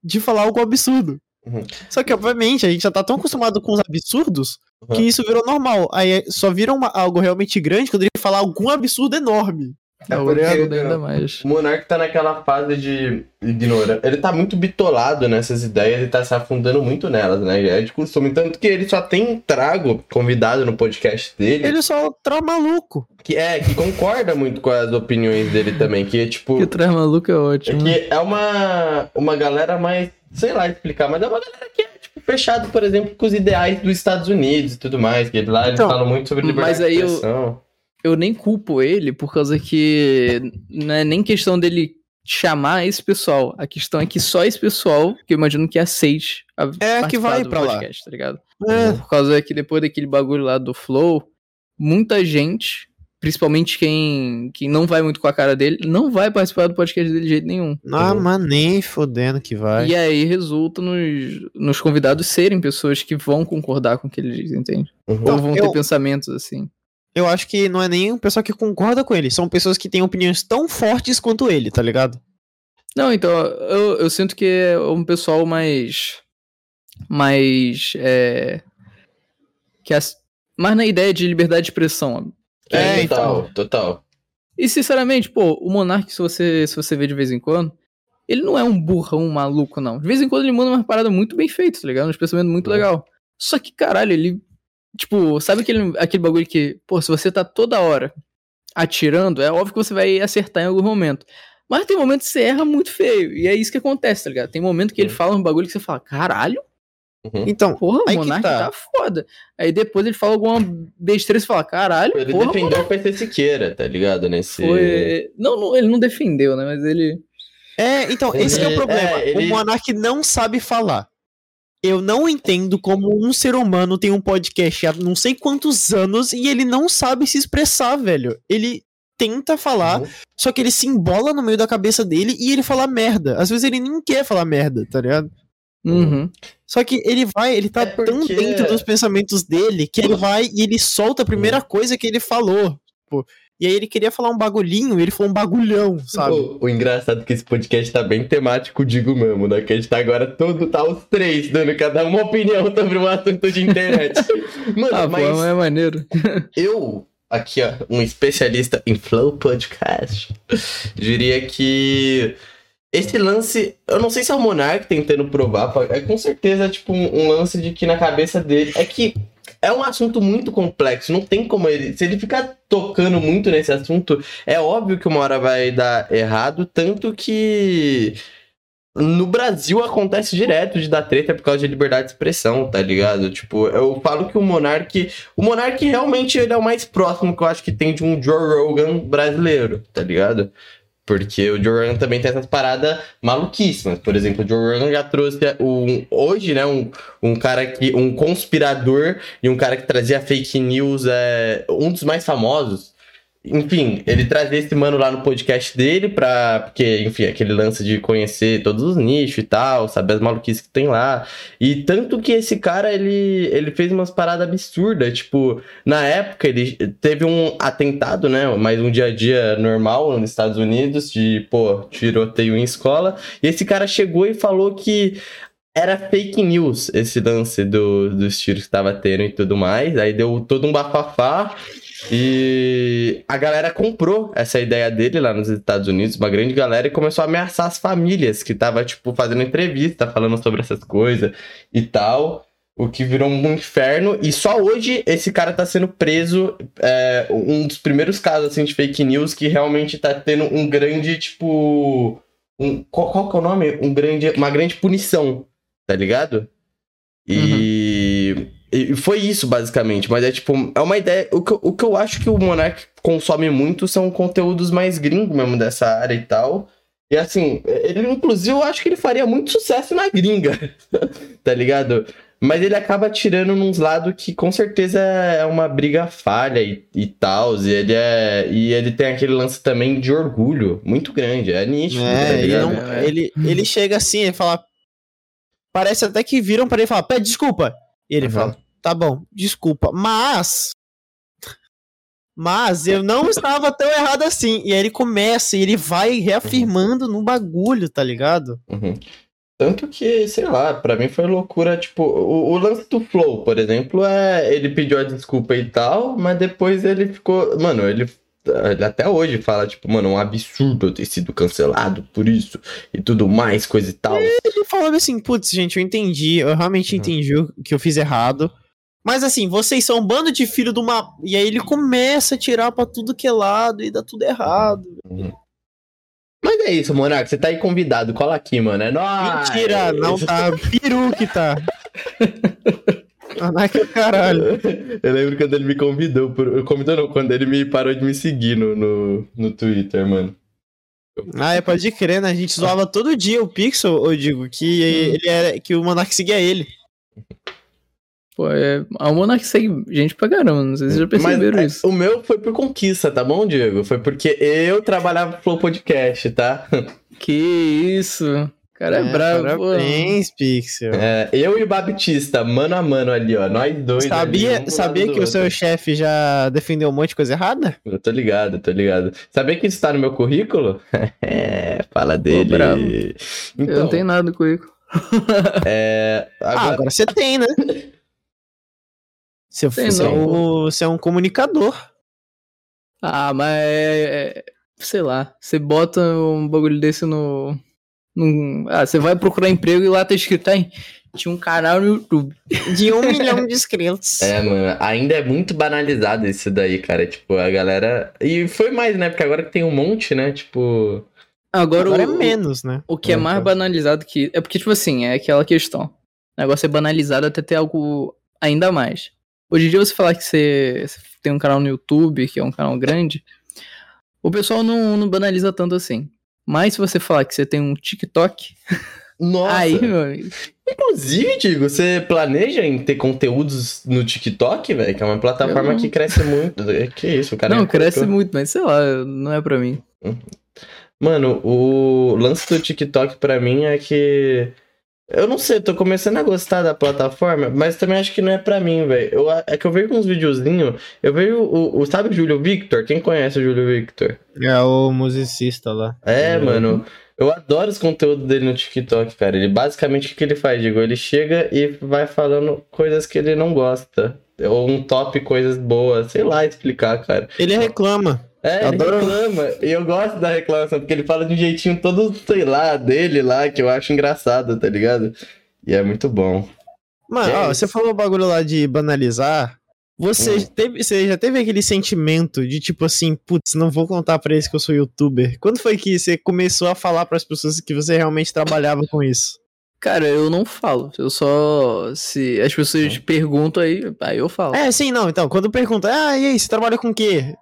de falar algo absurdo. Uhum. Só que, obviamente, a gente já tá tão acostumado com os absurdos que Uhum. isso virou normal. Aí é- só vira uma- algo realmente grande quando ele falar algum absurdo enorme. É É o porque- absurdo ainda mais. O Monark tá naquela fase de ignorância. Ele tá muito bitolado nessas ideias e tá se afundando muito nelas, né? É de costume. Tanto que ele só tem trago convidado no podcast dele. Ele só tá maluco. Que é, que concorda muito com as opiniões dele também. Que é tipo. Que traz maluco é É ótimo. que é uma, uma galera mais. Sei lá explicar, mas é uma galera que é, tipo, fechado, por exemplo, com os ideais dos Estados Unidos e tudo mais. Que lá eles Então, falam muito sobre liberdade mas aí de expressão. Eu nem culpo ele por causa que não é nem questão dele chamar esse pessoal. A questão é que só esse pessoal, que eu imagino que aceite a É que vai pra podcast, lá. tá ligado? É. Por causa que depois daquele bagulho lá do Flow, muita gente principalmente quem, quem não vai muito com a cara dele, não vai participar do podcast dele de jeito nenhum. Ah, mas nem fodendo que vai. E aí resulta nos, nos convidados serem pessoas que vão concordar com o que ele diz, entende? Uhum. Ou vão eu, ter pensamentos assim. Eu acho que não é nem um pessoal que concorda com ele, são pessoas que têm opiniões tão fortes quanto ele, tá ligado? Não, então, eu, eu sinto que é um pessoal mais. mais. É, que as, mais na ideia de liberdade de expressão, é, total, então. total. E sinceramente, pô, o Monark, se você, se você vê de vez em quando, ele não é um burrão, um maluco, não. De vez em quando ele manda uma parada muito bem feita, tá ligado? Um pensamento muito é. legal. Só que, caralho, ele. Tipo, sabe aquele, aquele bagulho que, pô, se você tá toda hora atirando, é óbvio que você vai acertar em algum momento. Mas tem momentos que você erra muito feio. E é isso que acontece, tá ligado? Tem momento que ele fala um bagulho que você fala, caralho, Uhum. Então, porra, o Monark tá. tá. foda. Aí depois ele fala alguma besteira e você fala, caralho. Ele porra, defendeu o PC Siqueira, tá ligado? Nesse. Foi... Não, não, ele não defendeu, né? Mas ele. É, então, esse é o <laughs> problema. É, ele... O Monark não sabe falar. Eu não entendo como um ser humano tem um podcast há não sei quantos anos e ele não sabe se expressar, velho. Ele tenta falar, uhum. só que ele se embola no meio da cabeça dele e ele fala merda. Às vezes ele nem quer falar merda, tá ligado? Uhum. Só que ele vai, ele tá é porque... tão dentro dos pensamentos dele que ele vai e ele solta a primeira uhum. coisa que ele falou. Tipo, e aí ele queria falar um bagulhinho e ele falou um bagulhão, sabe? O, o, engraçado é que esse podcast tá bem temático, digo mesmo, né? Que a gente tá agora todo, tá os três dando cada uma opinião <laughs> sobre um assunto de internet. <laughs> Mano, ah, mas. Pô, é maneiro. <laughs> eu, aqui, ó, um especialista em Flow Podcast, diria que esse lance, eu não sei se é o Monark tentando provar, é com certeza tipo um, um, lance de que na cabeça dele é que é um assunto muito complexo, não tem como ele, se ele ficar tocando muito nesse assunto, é óbvio que uma hora vai dar errado, tanto que no Brasil acontece direto de dar treta por causa de liberdade de expressão, tá ligado? Tipo, eu falo que o Monark, o Monark realmente ele é o mais próximo que eu acho que tem de um Joe Rogan brasileiro, tá ligado? Porque o Joe Rogan também tem essas paradas maluquíssimas. Por exemplo, o Joe Rogan já trouxe um, hoje, né, um, um cara que. um conspirador e um cara que trazia fake news, é, um dos mais famosos enfim, ele traz esse mano lá no podcast dele pra. Porque, enfim, aquele lance de conhecer todos os nichos e tal, saber as maluquices que tem lá. E tanto que esse cara, ele, ele fez umas paradas absurdas. Tipo, na época ele teve um atentado, né? Mais um dia a dia normal nos Estados Unidos, de, pô, tiroteio em escola. E esse cara chegou e falou que era fake news esse lance do, dos tiros que tava tendo e tudo mais. Aí deu todo um bafafá. E a galera comprou essa ideia dele lá nos Estados Unidos, uma grande galera, e começou a ameaçar as famílias que tava, tipo, fazendo entrevista, falando sobre essas coisas e tal. O que virou um inferno. E só hoje esse cara tá sendo preso. É, um dos primeiros casos, assim, de fake news que realmente tá tendo um grande, tipo. Um, qual, qual que é o nome? Um grande, uma grande punição, tá ligado? E. Uhum. E foi isso, basicamente. Mas é tipo, é uma ideia. O que, o que eu acho que o Monark consome muito são conteúdos mais gringos mesmo dessa área e tal. E assim, ele, inclusive, eu acho que ele faria muito sucesso na gringa, <laughs> tá ligado? Mas ele acaba tirando nos lados que com certeza é uma briga falha e, e tal. E ele é. E ele tem aquele lance também de orgulho muito grande. É nítido, é, tá ele, não, ele, ele chega assim, ele fala. Parece até que viram para ele e falam, pede desculpa. E ele uhum. fala, tá bom, desculpa, mas. Mas eu não estava tão errado assim. E aí ele começa e ele vai reafirmando uhum. no bagulho, tá ligado? Uhum. Tanto que, sei lá, pra mim foi loucura, tipo, o, o, lance do Flow, por exemplo, é. Ele pediu a desculpa e tal, mas depois ele ficou. Mano, ele ele até hoje fala, tipo, mano, um absurdo eu ter sido cancelado por isso e tudo mais, coisa e tal. Ele falou assim, putz, gente, eu entendi, eu realmente uhum. entendi o que eu fiz errado. Mas assim, vocês são um bando de filho de uma. E aí ele começa a tirar pra tudo que é lado e dá tudo errado. Uhum. Mas é isso, Monarca, você tá aí convidado, cola aqui, mano. É nóis! Mentira, não tá. <laughs> Peru que tá. Monarca é caralho. Eu lembro quando ele me convidou. Por... Convidou não, quando ele me parou de me seguir no, no, no Twitter, mano. Ah, é, pode crer, né? A gente zoava todo dia o Pixel, eu digo, que ele era. que o Monark seguia ele. Pô, é, a Monark segue gente pra caramba, não sei se vocês já perceberam Mas, é, isso. O meu foi por conquista, tá bom, Diego? Foi porque eu trabalhava pro Flow Podcast, tá? Que isso. O cara é, bravo, pô. Parabéns, Pixel. É, eu e o Baptista, mano a mano ali, ó. Nós dois. ali, Sabia, um do sabia que o seu chefe já defendeu um monte de coisa errada? Eu tô ligado, tô ligado. Sabia que isso tá no meu currículo? <laughs> é, fala dele. bravo. Então, Eu não tenho nada com isso. é, Ah, agora, agora você tem, né? <laughs> Você, você, é um, você é um comunicador. Ah, mas é, é- Sei lá. Você bota um bagulho desse no. num- ah, você vai procurar emprego e lá tá escrito, hein? Tinha um canal no YouTube. <laughs> De um milhão de inscritos. É, mano, ainda é muito banalizado isso daí, cara. Tipo, a galera. E foi mais, né? Porque agora que tem um monte, né? Tipo. Agora, Agora é o, menos, né? o que é É, mais banalizado que. É porque, tipo assim, é aquela questão. O negócio é banalizado até ter algo ainda mais. Hoje em dia, você falar que você, tem um canal no YouTube, que é um canal grande, o pessoal não, não banaliza tanto assim. Mas se você falar que você tem um TikTok, <laughs> Nossa! aí, meu amigo. Inclusive, Digo, você planeja em ter conteúdos no TikTok, velho? Que é uma plataforma não. que cresce muito. Que isso, o cara. não, é cresce muito, mas sei lá, não é pra mim. Mano, o lance do TikTok pra mim é que. Eu não sei, tô começando a gostar da plataforma, mas também acho que não é pra mim, velho. É que eu vejo uns videozinhos. Eu vejo o, o. Sabe o Júlio Victor? Quem conhece o Júlio Victor? É o musicista lá. É, Uhum. mano. Eu adoro os conteúdos dele no TikTok, cara. Ele basicamente o que que ele faz, digo? Ele chega e vai falando coisas que ele não gosta. Ou um top coisas boas, sei lá explicar, cara. Ele reclama. É, Eu ele adoro- reclama. E eu gosto da reclamação, porque ele fala de um jeitinho todo, sei lá, dele lá, que eu acho engraçado, tá ligado? E é muito bom. Mano, É ó, você falou o bagulho lá de banalizar. Você, Hum. teve, você já teve aquele sentimento de tipo assim, putz, não vou contar pra eles que eu sou youtuber? Quando foi que você começou a falar pras pessoas que você realmente trabalhava com isso? Cara, eu não falo. Eu só. Se as pessoas perguntam aí, aí eu falo. É, sim, não. Então, quando pergunta, ah, e aí, você trabalha com o quê?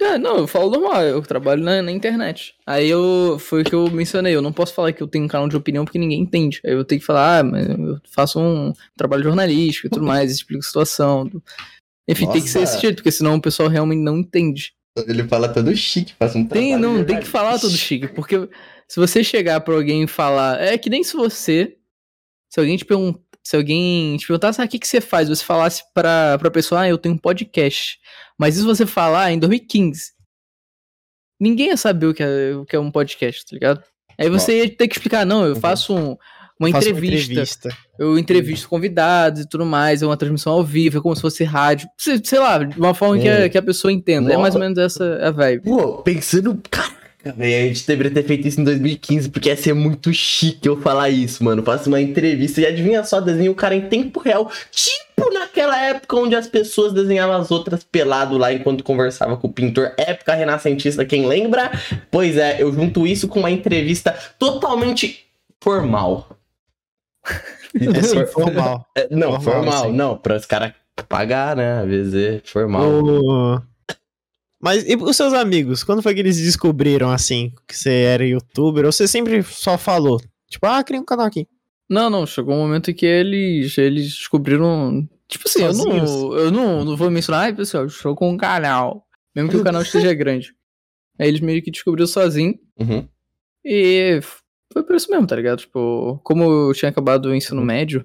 É, não, eu falo normal, eu trabalho na, na internet. Aí eu. Foi o que eu mencionei, eu não posso falar que eu tenho um canal de opinião porque ninguém entende. Aí eu tenho que falar, ah, mas eu faço um trabalho jornalístico e tudo <laughs> mais, explico a situação. Enfim, tem que ser Nossa. desse jeito, porque senão o pessoal realmente não entende. Ele fala todo chique, faz um Tem, trabalho não, tem que falar tudo chique, porque se você chegar pra alguém e falar. É que nem se você. Se alguém te perguntar. Se alguém te perguntasse, ah, o que, que você faz? Você falasse pra, pra pessoa, ah, eu tenho um podcast. Mas isso você falar em 2015. Ninguém ia saber o que é, o que é um podcast, tá ligado? Aí você ia ter que explicar, não, eu Uhum. faço um- uma, Faço entrevista, eu entrevisto convidados e tudo mais, é uma transmissão ao vivo, é como se fosse rádio. Sei, sei lá, de uma forma que, a, Hum. que a pessoa entenda. É mais ou menos essa a vibe. Pô, pensando. Caraca, velho, a gente deveria ter feito isso em 2015, porque ia ser muito chique eu falar isso, mano. Faço uma entrevista e adivinha só, desenha o cara em tempo real. Tipo naquela época onde as pessoas desenhavam as outras pelado lá enquanto conversava com o pintor. Época renascentista, quem lembra? Pois é, eu junto isso com uma entrevista totalmente formal. <laughs> Assim, formal. É, não, Formal, formal, não, para os caras pagar, né? Às vezes é formal. O- Mas e os seus amigos? Quando foi que eles descobriram, assim, que você era youtuber? Ou você sempre só falou? Tipo, ah, cria um canal aqui. Não, não, chegou um momento em que eles, eles descobriram. Tipo assim, eu Sozinhos? não, eu não, não vou mencionar, ai pessoal, eu estou com um canal. Mesmo que o canal esteja <laughs> grande. Aí eles meio que descobriram sozinho. Uhum. E foi por isso mesmo, tá ligado? Tipo, como eu tinha acabado o ensino Uhum. médio,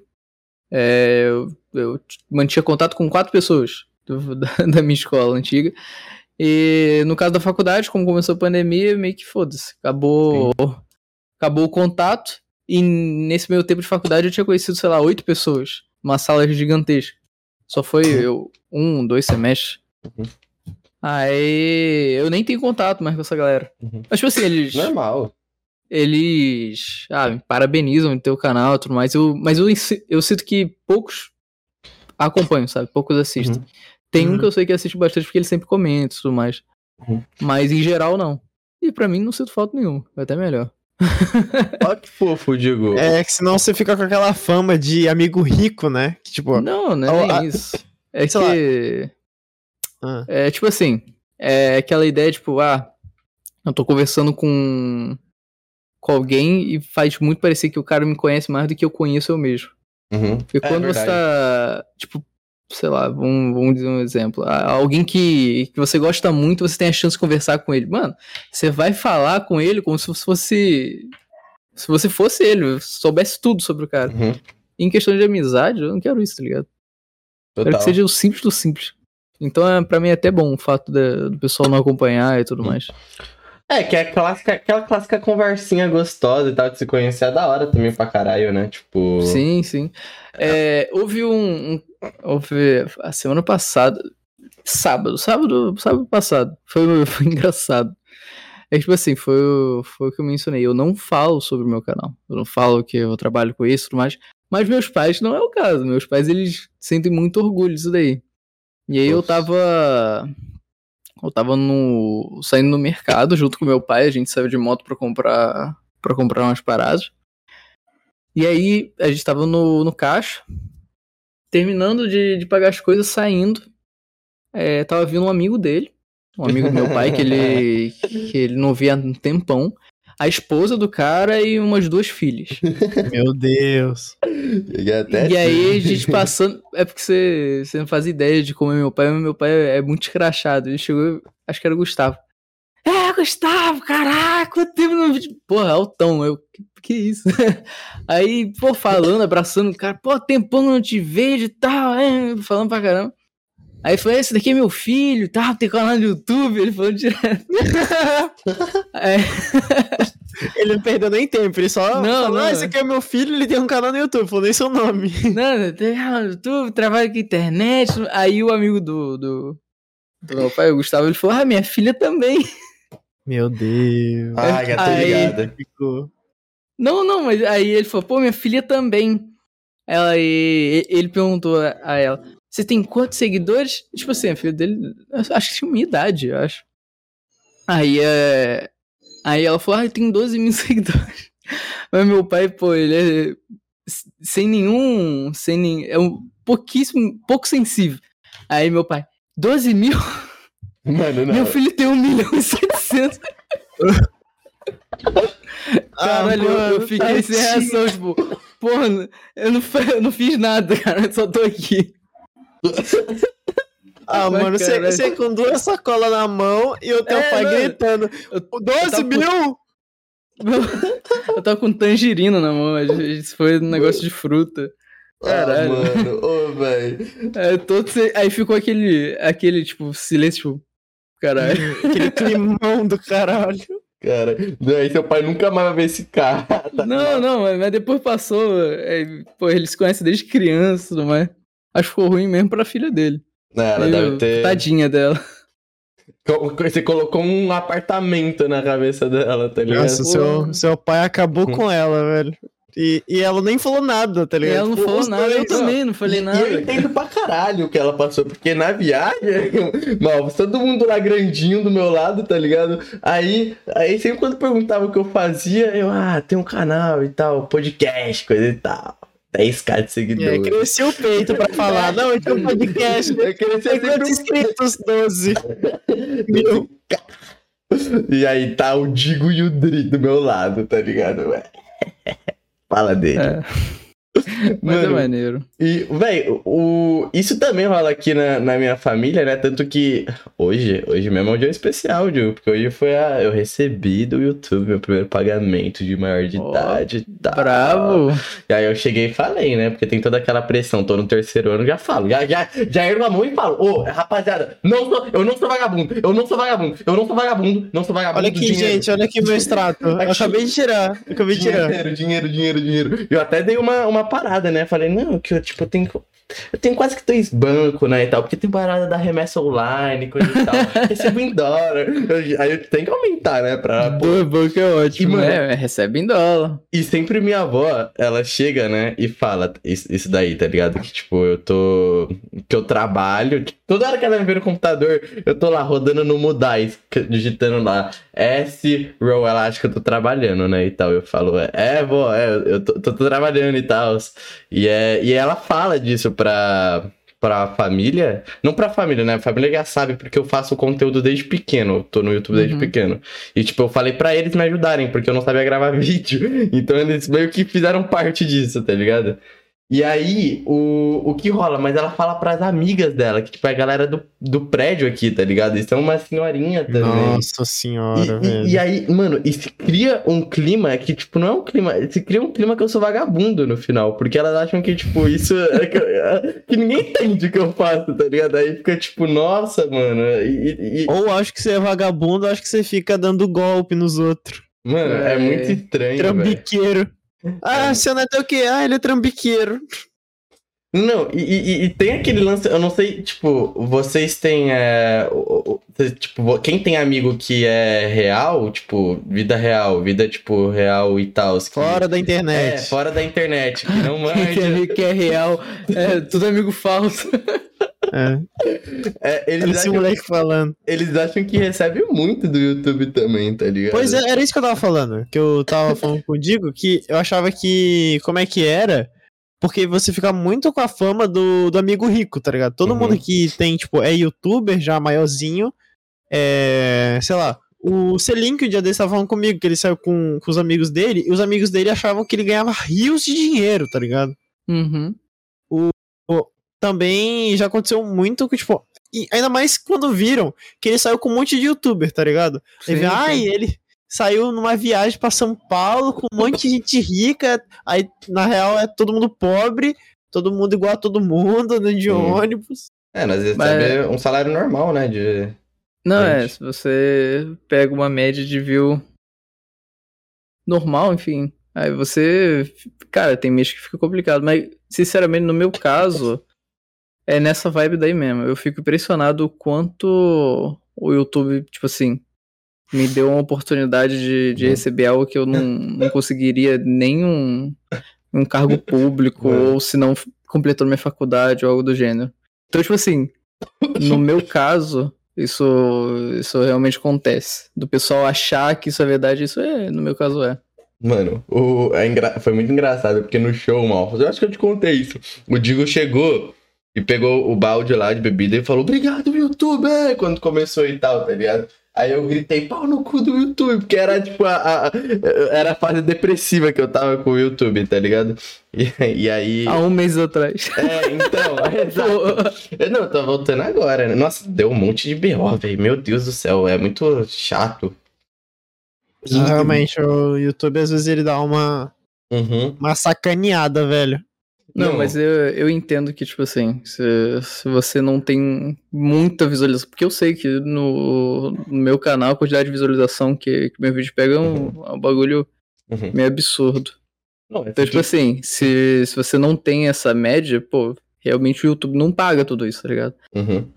é, eu, eu mantinha contato com quatro pessoas do- <laughs> da, da minha escola antiga. E no caso da faculdade, como começou a pandemia, meio que foda-se. Acabou, acabou o contato. E nesse meio tempo de faculdade eu tinha conhecido, sei lá, oito pessoas. Uma sala gigantesca. Só foi eu, um, dois semestres. Uhum. Aí eu nem tenho contato mais com essa galera. Uhum. Mas tipo assim, eles Normal. eles ah, me parabenizam no teu canal e tudo mais. Eu, mas eu, eu sinto que poucos acompanham, sabe? Poucos assistem. Uhum. Tem um Uhum. que eu sei que assiste bastante porque ele sempre comenta e tudo mais. Uhum. Mas em geral, não. E pra mim não sinto falta nenhuma. Vai até melhor. Olha que fofo, digo. É que senão você fica com aquela fama de amigo rico, né? Que tipo, Não, não é a- isso. <laughs> É que. Ah. É tipo assim. É aquela ideia, tipo, ah. eu tô conversando com, com alguém e faz muito parecer que o cara me conhece mais do que eu conheço eu mesmo. Uhum. Porque É quando você verdade. tá, tipo, sei lá, vamos, vamos dizer um exemplo. Ah, Alguém que, que você gosta muito, você tem a chance de conversar com ele. Mano, você vai falar com ele como se fosse. Se você fosse ele, soubesse tudo sobre o cara. Uhum. Em questão de amizade, eu não quero isso, tá ligado? Quero Total. que seja o simples do simples. Então, é, pra mim, é até bom o fato da- do pessoal não acompanhar e tudo mais. É, que é clássica, aquela clássica conversinha gostosa e tal, de se conhecer é da hora também pra caralho, né? Tipo. Sim, sim. É, houve um, um- Houve. A semana passada. Sábado, sábado, sábado passado. Foi, <laughs> foi engraçado. É tipo assim, foi, o- foi o que eu mencionei. Eu não falo sobre o meu canal. Eu não falo que eu trabalho com isso e tudo mais. Mas meus pais não é o caso. Meus pais, eles sentem muito orgulho disso daí. E aí eu Nossa. tava. Eu tava no. saindo no mercado junto com meu pai. A gente saiu de moto pra comprar. para comprar umas paradas. E aí a gente tava no, no caixa, terminando de, de pagar as coisas, saindo. É, tava vindo um amigo dele, um amigo do meu pai, que ele, <laughs> que ele não via há um tempão. A esposa do cara e umas duas filhas. <laughs> Meu Deus. E, até E aí a gente <laughs> passando. É porque você, você não faz ideia de como é meu pai, mas meu pai é muito escrachado. Ele chegou, acho que era o Gustavo. É, Gustavo, caraca, quanto tempo no vídeo. Porra, altão. Eu, que, que isso? <laughs> Aí, pô, falando, abraçando o cara, pô, tempão que não te vejo e tal, é, falando pra caramba. Aí falou, esse daqui é meu filho, tá? Tem canal no YouTube, ele falou direto. <laughs> É, <laughs> Ele não perdeu nem tempo, ele só Não, falou, não. ah, esse aqui é meu filho, ele tem um canal no YouTube, falou nem seu nome. Não, tem canal no YouTube, trabalho com internet. Aí o amigo do, do, do meu pai, o Gustavo, ele falou, ah, minha filha também. Meu Deus. Ah, já tô Aí- ligado. Ficou. Não, não, mas aí ele falou, pô, minha filha também. Ela e ele perguntou a ela, você tem quantos seguidores? Tipo assim, a filha dele, acho que tinha minha idade, eu acho. Aí, é... aí ela falou, ah, eu tenho 12 mil <laughs> seguidores. Mas meu pai, pô, ele é sem nenhum, sem nem, é um pouquíssimo, pouco sensível. Aí meu pai, 12 mil? Mano, não. Meu filho tem 1 milhão e 700. Caralho, eu- eu, mano, fiquei sem reação, tipo, porra, eu não, eu não fiz nada, cara, eu só tô aqui. Ah, Mas, mano, você, você com duas sacolas na mão e o teu É, pai não, gritando, Eu, 12 tava mil? eu tava com tangerina na mão, isso foi um negócio de fruta. Caralho. Ah, mano, ô, velho. É, todo Aí ficou aquele, aquele, tipo, silêncio, tipo, caralho. Aquele climão do caralho. Cara, aí seu pai nunca mais vai ver esse cara. tá Não, não, mas depois passou, é, pô, eles se conhecem desde criança tudo mais. Acho que ficou ruim mesmo pra filha dele. Não, ela Eu- deve ter. Tadinha dela. Você colocou um apartamento na cabeça dela, tá ligado? Nossa, seu, seu pai acabou com ela, velho. E, e ela nem falou nada, tá E ligado? ela não Tipo, falou nada, eu dois, ó. também não falei E nada. eu entendo pra caralho o que ela passou, porque na viagem, <laughs> mal, todo mundo lá grandinho do meu lado, tá ligado? Aí, aí sempre quando perguntava o que eu fazia, eu, ah, tem um canal e tal, podcast, coisa e tal. 10k de É, seguidores. cresceu o peito pra falar. Não, eu tinha um <laughs> podcast. Eu Tem sempre quantos inscritos? 12. Mil. E aí tá o Digo e o Dri do meu lado, tá ligado? <laughs> Fala dele. É. Mas é Mano, maneiro. E, velho, o... isso também rola aqui na, na minha família, né? Tanto que hoje, hoje mesmo é um dia especial, Diogo, porque hoje foi a. Eu recebi do YouTube meu primeiro pagamento de maior de Ó, idade e tal. Bravo. E aí eu cheguei e falei, né? Porque tem toda aquela pressão, tô no terceiro ano, já falo. Já, já, já ergo a mão e falo, ô, rapaziada, não sou, eu não sou vagabundo, eu não sou vagabundo, eu não sou vagabundo, não sou vagabundo. Olha aqui, dinheiro. gente, olha aqui meu extrato. <laughs> Eu acabei de tirar. Eu acabei de tirar. Dinheiro, dinheiro, dinheiro, dinheiro. Eu até dei uma, uma parada, né? Falei, não, que eu, tipo, tenho. Eu tenho quase que dois bancos, né, e tal, porque tem parada da remessa online, coisa e tal. <laughs> Recebo em dólar. Eu- aí eu tenho que aumentar, né, pra... Do banco é ótimo. E, mano, é, recebe em dólar. E sempre minha avó, ela chega, né, e fala isso, isso daí, tá ligado? Que, tipo, eu tô... Que eu trabalho... Toda hora que ela me vê no computador, eu tô lá rodando no Mudais, digitando lá S, row, ela acha que eu tô trabalhando, né, e tal. Eu falo, é, vó, é, eu tô, tô- tô trabalhando e tal. E, é, e ela fala disso pra... pra família. Não pra família, né? A família já sabe, porque eu faço conteúdo desde pequeno. Eu tô no YouTube desde Uhum. pequeno. E, tipo, eu falei pra eles me ajudarem, porque eu não sabia gravar <laughs> vídeo. Então eles meio que fizeram parte disso, tá ligado? E aí, o, o que rola? Mas ela fala pras amigas dela, que, tipo, é a galera do, do prédio aqui, tá ligado? E são uma senhorinha também. Nossa senhora, E- e, velho. e aí, mano, e se cria um clima que, tipo, não é um clima. Se cria um clima que eu sou vagabundo no final. Porque elas acham que, tipo, isso. É que, é- que ninguém entende o que eu faço, tá ligado? Aí fica, tipo, nossa, mano. E, e- e- Ou acho que você é vagabundo, ou acho que você fica dando golpe nos outros. mano, é, É. muito estranho, velho. Trambiqueiro. Ah, seu neto é o quê? Ah, ele é trambiqueiro. Não, e, e- e tem aquele lance, eu não sei, tipo, vocês têm, é, tipo, quem tem amigo que é real, tipo, vida real, vida, tipo, real e tal. que- Fora da É, internet. fora da internet, que não <laughs> Que é manja. amigo que é real, é tudo amigo falso. <laughs> É. É, eles, Olha esse acham, moleque falando. eles acham que recebe muito do YouTube também, tá ligado? Pois é, era isso que eu tava falando. Que eu tava falando com o Digo, que eu achava que. Como é que era? Porque você fica muito com a fama do, do amigo rico, tá ligado? Todo Uhum. mundo que tem, tipo, é youtuber já maiorzinho. É. Sei lá. O Selim, que o dia desse tava falando comigo, que ele saiu com, com os amigos dele, e os amigos dele achavam que ele ganhava rios de dinheiro, tá ligado? Uhum. Também já aconteceu muito que, tipo. E ainda mais quando viram que ele saiu com um monte de youtuber, tá ligado? Sim, vê, ai, ele saiu numa viagem pra São Paulo com um monte de gente rica. Aí, na real, é todo mundo pobre, todo mundo igual a todo mundo, andando de Hum. ônibus. É, nós Mas- recebe um salário normal, né? De... Não, é, Gente. se você pega uma média de view normal, enfim, aí você. Cara, tem mês que fica complicado, mas sinceramente, no meu caso, é nessa vibe daí mesmo. Eu fico impressionado o quanto o YouTube, tipo assim, me deu uma oportunidade de, de Uhum. receber algo que eu não, não conseguiria nem um, cargo público, Uhum. ou se não completando minha faculdade ou algo do gênero. Então, tipo assim, no meu caso, isso, isso realmente acontece. Do pessoal achar que isso é verdade, isso é, no meu caso é. Mano, o, é engra- foi muito engraçado, porque no show, mal, eu acho que eu te contei isso. O Digo chegou e pegou o balde lá de bebida e falou, obrigado, YouTube, é", quando começou e tal, tá ligado? Aí eu gritei, pau no cu do YouTube, porque era tipo a, a- era a fase depressiva que eu tava com o YouTube, tá ligado? E, e aí. Há um mês atrás. É, então, <laughs> exato. Eu Não, eu tô voltando agora, né? Nossa, deu um monte de BO, velho. Meu Deus do céu, é muito chato. Realmente, o YouTube às vezes ele dá uma, Uhum. uma sacaneada, velho. Não, Não. mas eu, eu entendo que, tipo assim, se, se você não tem muita visualização, porque eu sei que no, no meu canal a quantidade de visualização que, que meu vídeo pega é um, é um bagulho Uhum. meio absurdo. Não, é Então, tipo assim, se, se você não tem essa média, pô, realmente o YouTube não paga tudo isso, tá ligado? Uhum,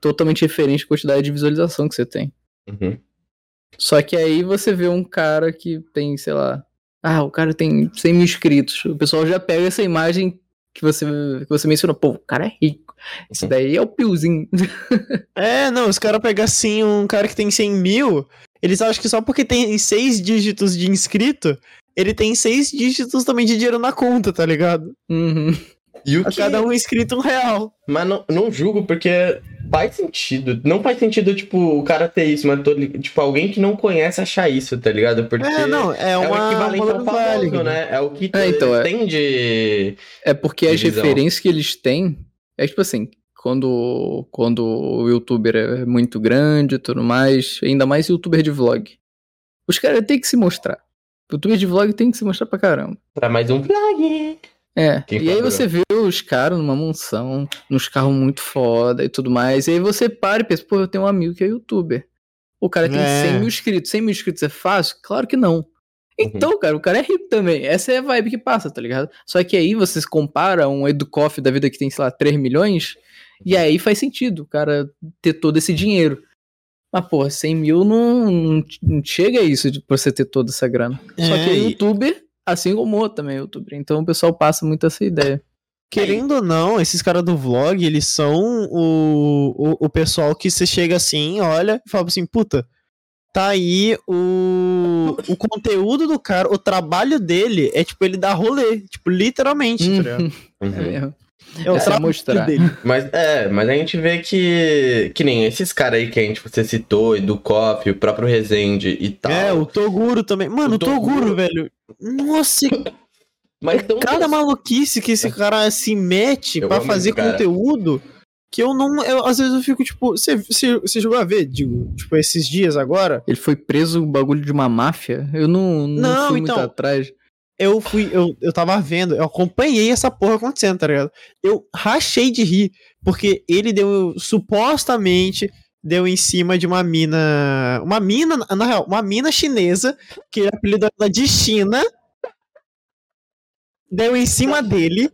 Totalmente referente à quantidade de visualização que você tem. uhum. Só que aí você vê um cara que tem, sei lá. Ah, o cara tem 100 mil inscritos. O pessoal já pega essa imagem que você, que você mencionou. Pô, o cara é rico. Isso Uhum. daí é o piozinho. <laughs> É, não, os caras pegam assim um cara que tem 100 mil, eles acham que só porque tem seis dígitos de inscrito, ele tem seis dígitos também de dinheiro na conta, tá ligado? Uhum. E o A que... cada um inscrito um real. Mas não, não julgo, porque faz sentido. Não faz sentido, tipo, o cara ter isso, mas tô, li- tipo, alguém que não conhece achar isso, tá ligado? Porque É, não, é é o uma equivalente uma ao famoso, válido. né? É o que É, então, é. tem de... É porque as Divisão. referências que eles têm é tipo assim. Quando, quando o youtuber é muito grande e tudo mais, ainda mais youtuber de vlog. Os caras têm que se mostrar. Youtuber de vlog tem que se mostrar pra caramba. Pra mais um vlog. É, Quem e aí você vê os caras numa mansão, nos carros muito foda e tudo mais, e aí você para e pensa, pô, eu tenho um amigo que é youtuber. O cara tem É. 100 mil inscritos. 100 mil inscritos é fácil? Claro que não. Então, cara, o cara é rico também. Essa é a vibe que passa, tá ligado? Só que aí você se compara um Educoff da vida que tem, sei lá, 3 milhões, e aí faz sentido o cara ter todo esse dinheiro. Mas, pô, 100 mil não, não, não chega a isso pra você ter toda essa grana. Só É, que é e- youtuber, assim como o outro também é youtuber. Então o pessoal passa muito essa ideia. Querendo ou não, esses caras do vlog, eles são o, o, o pessoal que você chega assim, olha e fala assim, puta, tá aí o, o conteúdo do cara, o trabalho dele é tipo ele dar rolê, tipo, literalmente, tá ligado? <laughs> É Uhum. mesmo. É o Essa é trabalho mostrar. dele. Mas é, mas a gente vê que. Que nem esses caras aí que a gente você citou, Edu Koff, o próprio Rezende e tal. É, o Toguro também. Mano, O o Toguro, Toguro. velho. Nossa, Mas tão cada maluquice que esse cara se mete Eu pra amo fazer cara. conteúdo que eu não. Eu, às vezes eu fico tipo. Você, chegou a ver, digo, tipo, esses dias agora? Ele foi preso um bagulho de uma máfia. Eu não, não, Não, fui então, muito atrás. Eu fui, eu, eu tava vendo, eu acompanhei essa porra acontecendo, tá ligado? Eu rachei de rir, porque ele deu, supostamente, deu em cima de uma mina. Uma mina, na real, uma mina chinesa, que ele apelidou ela de China. Deu em cima dele.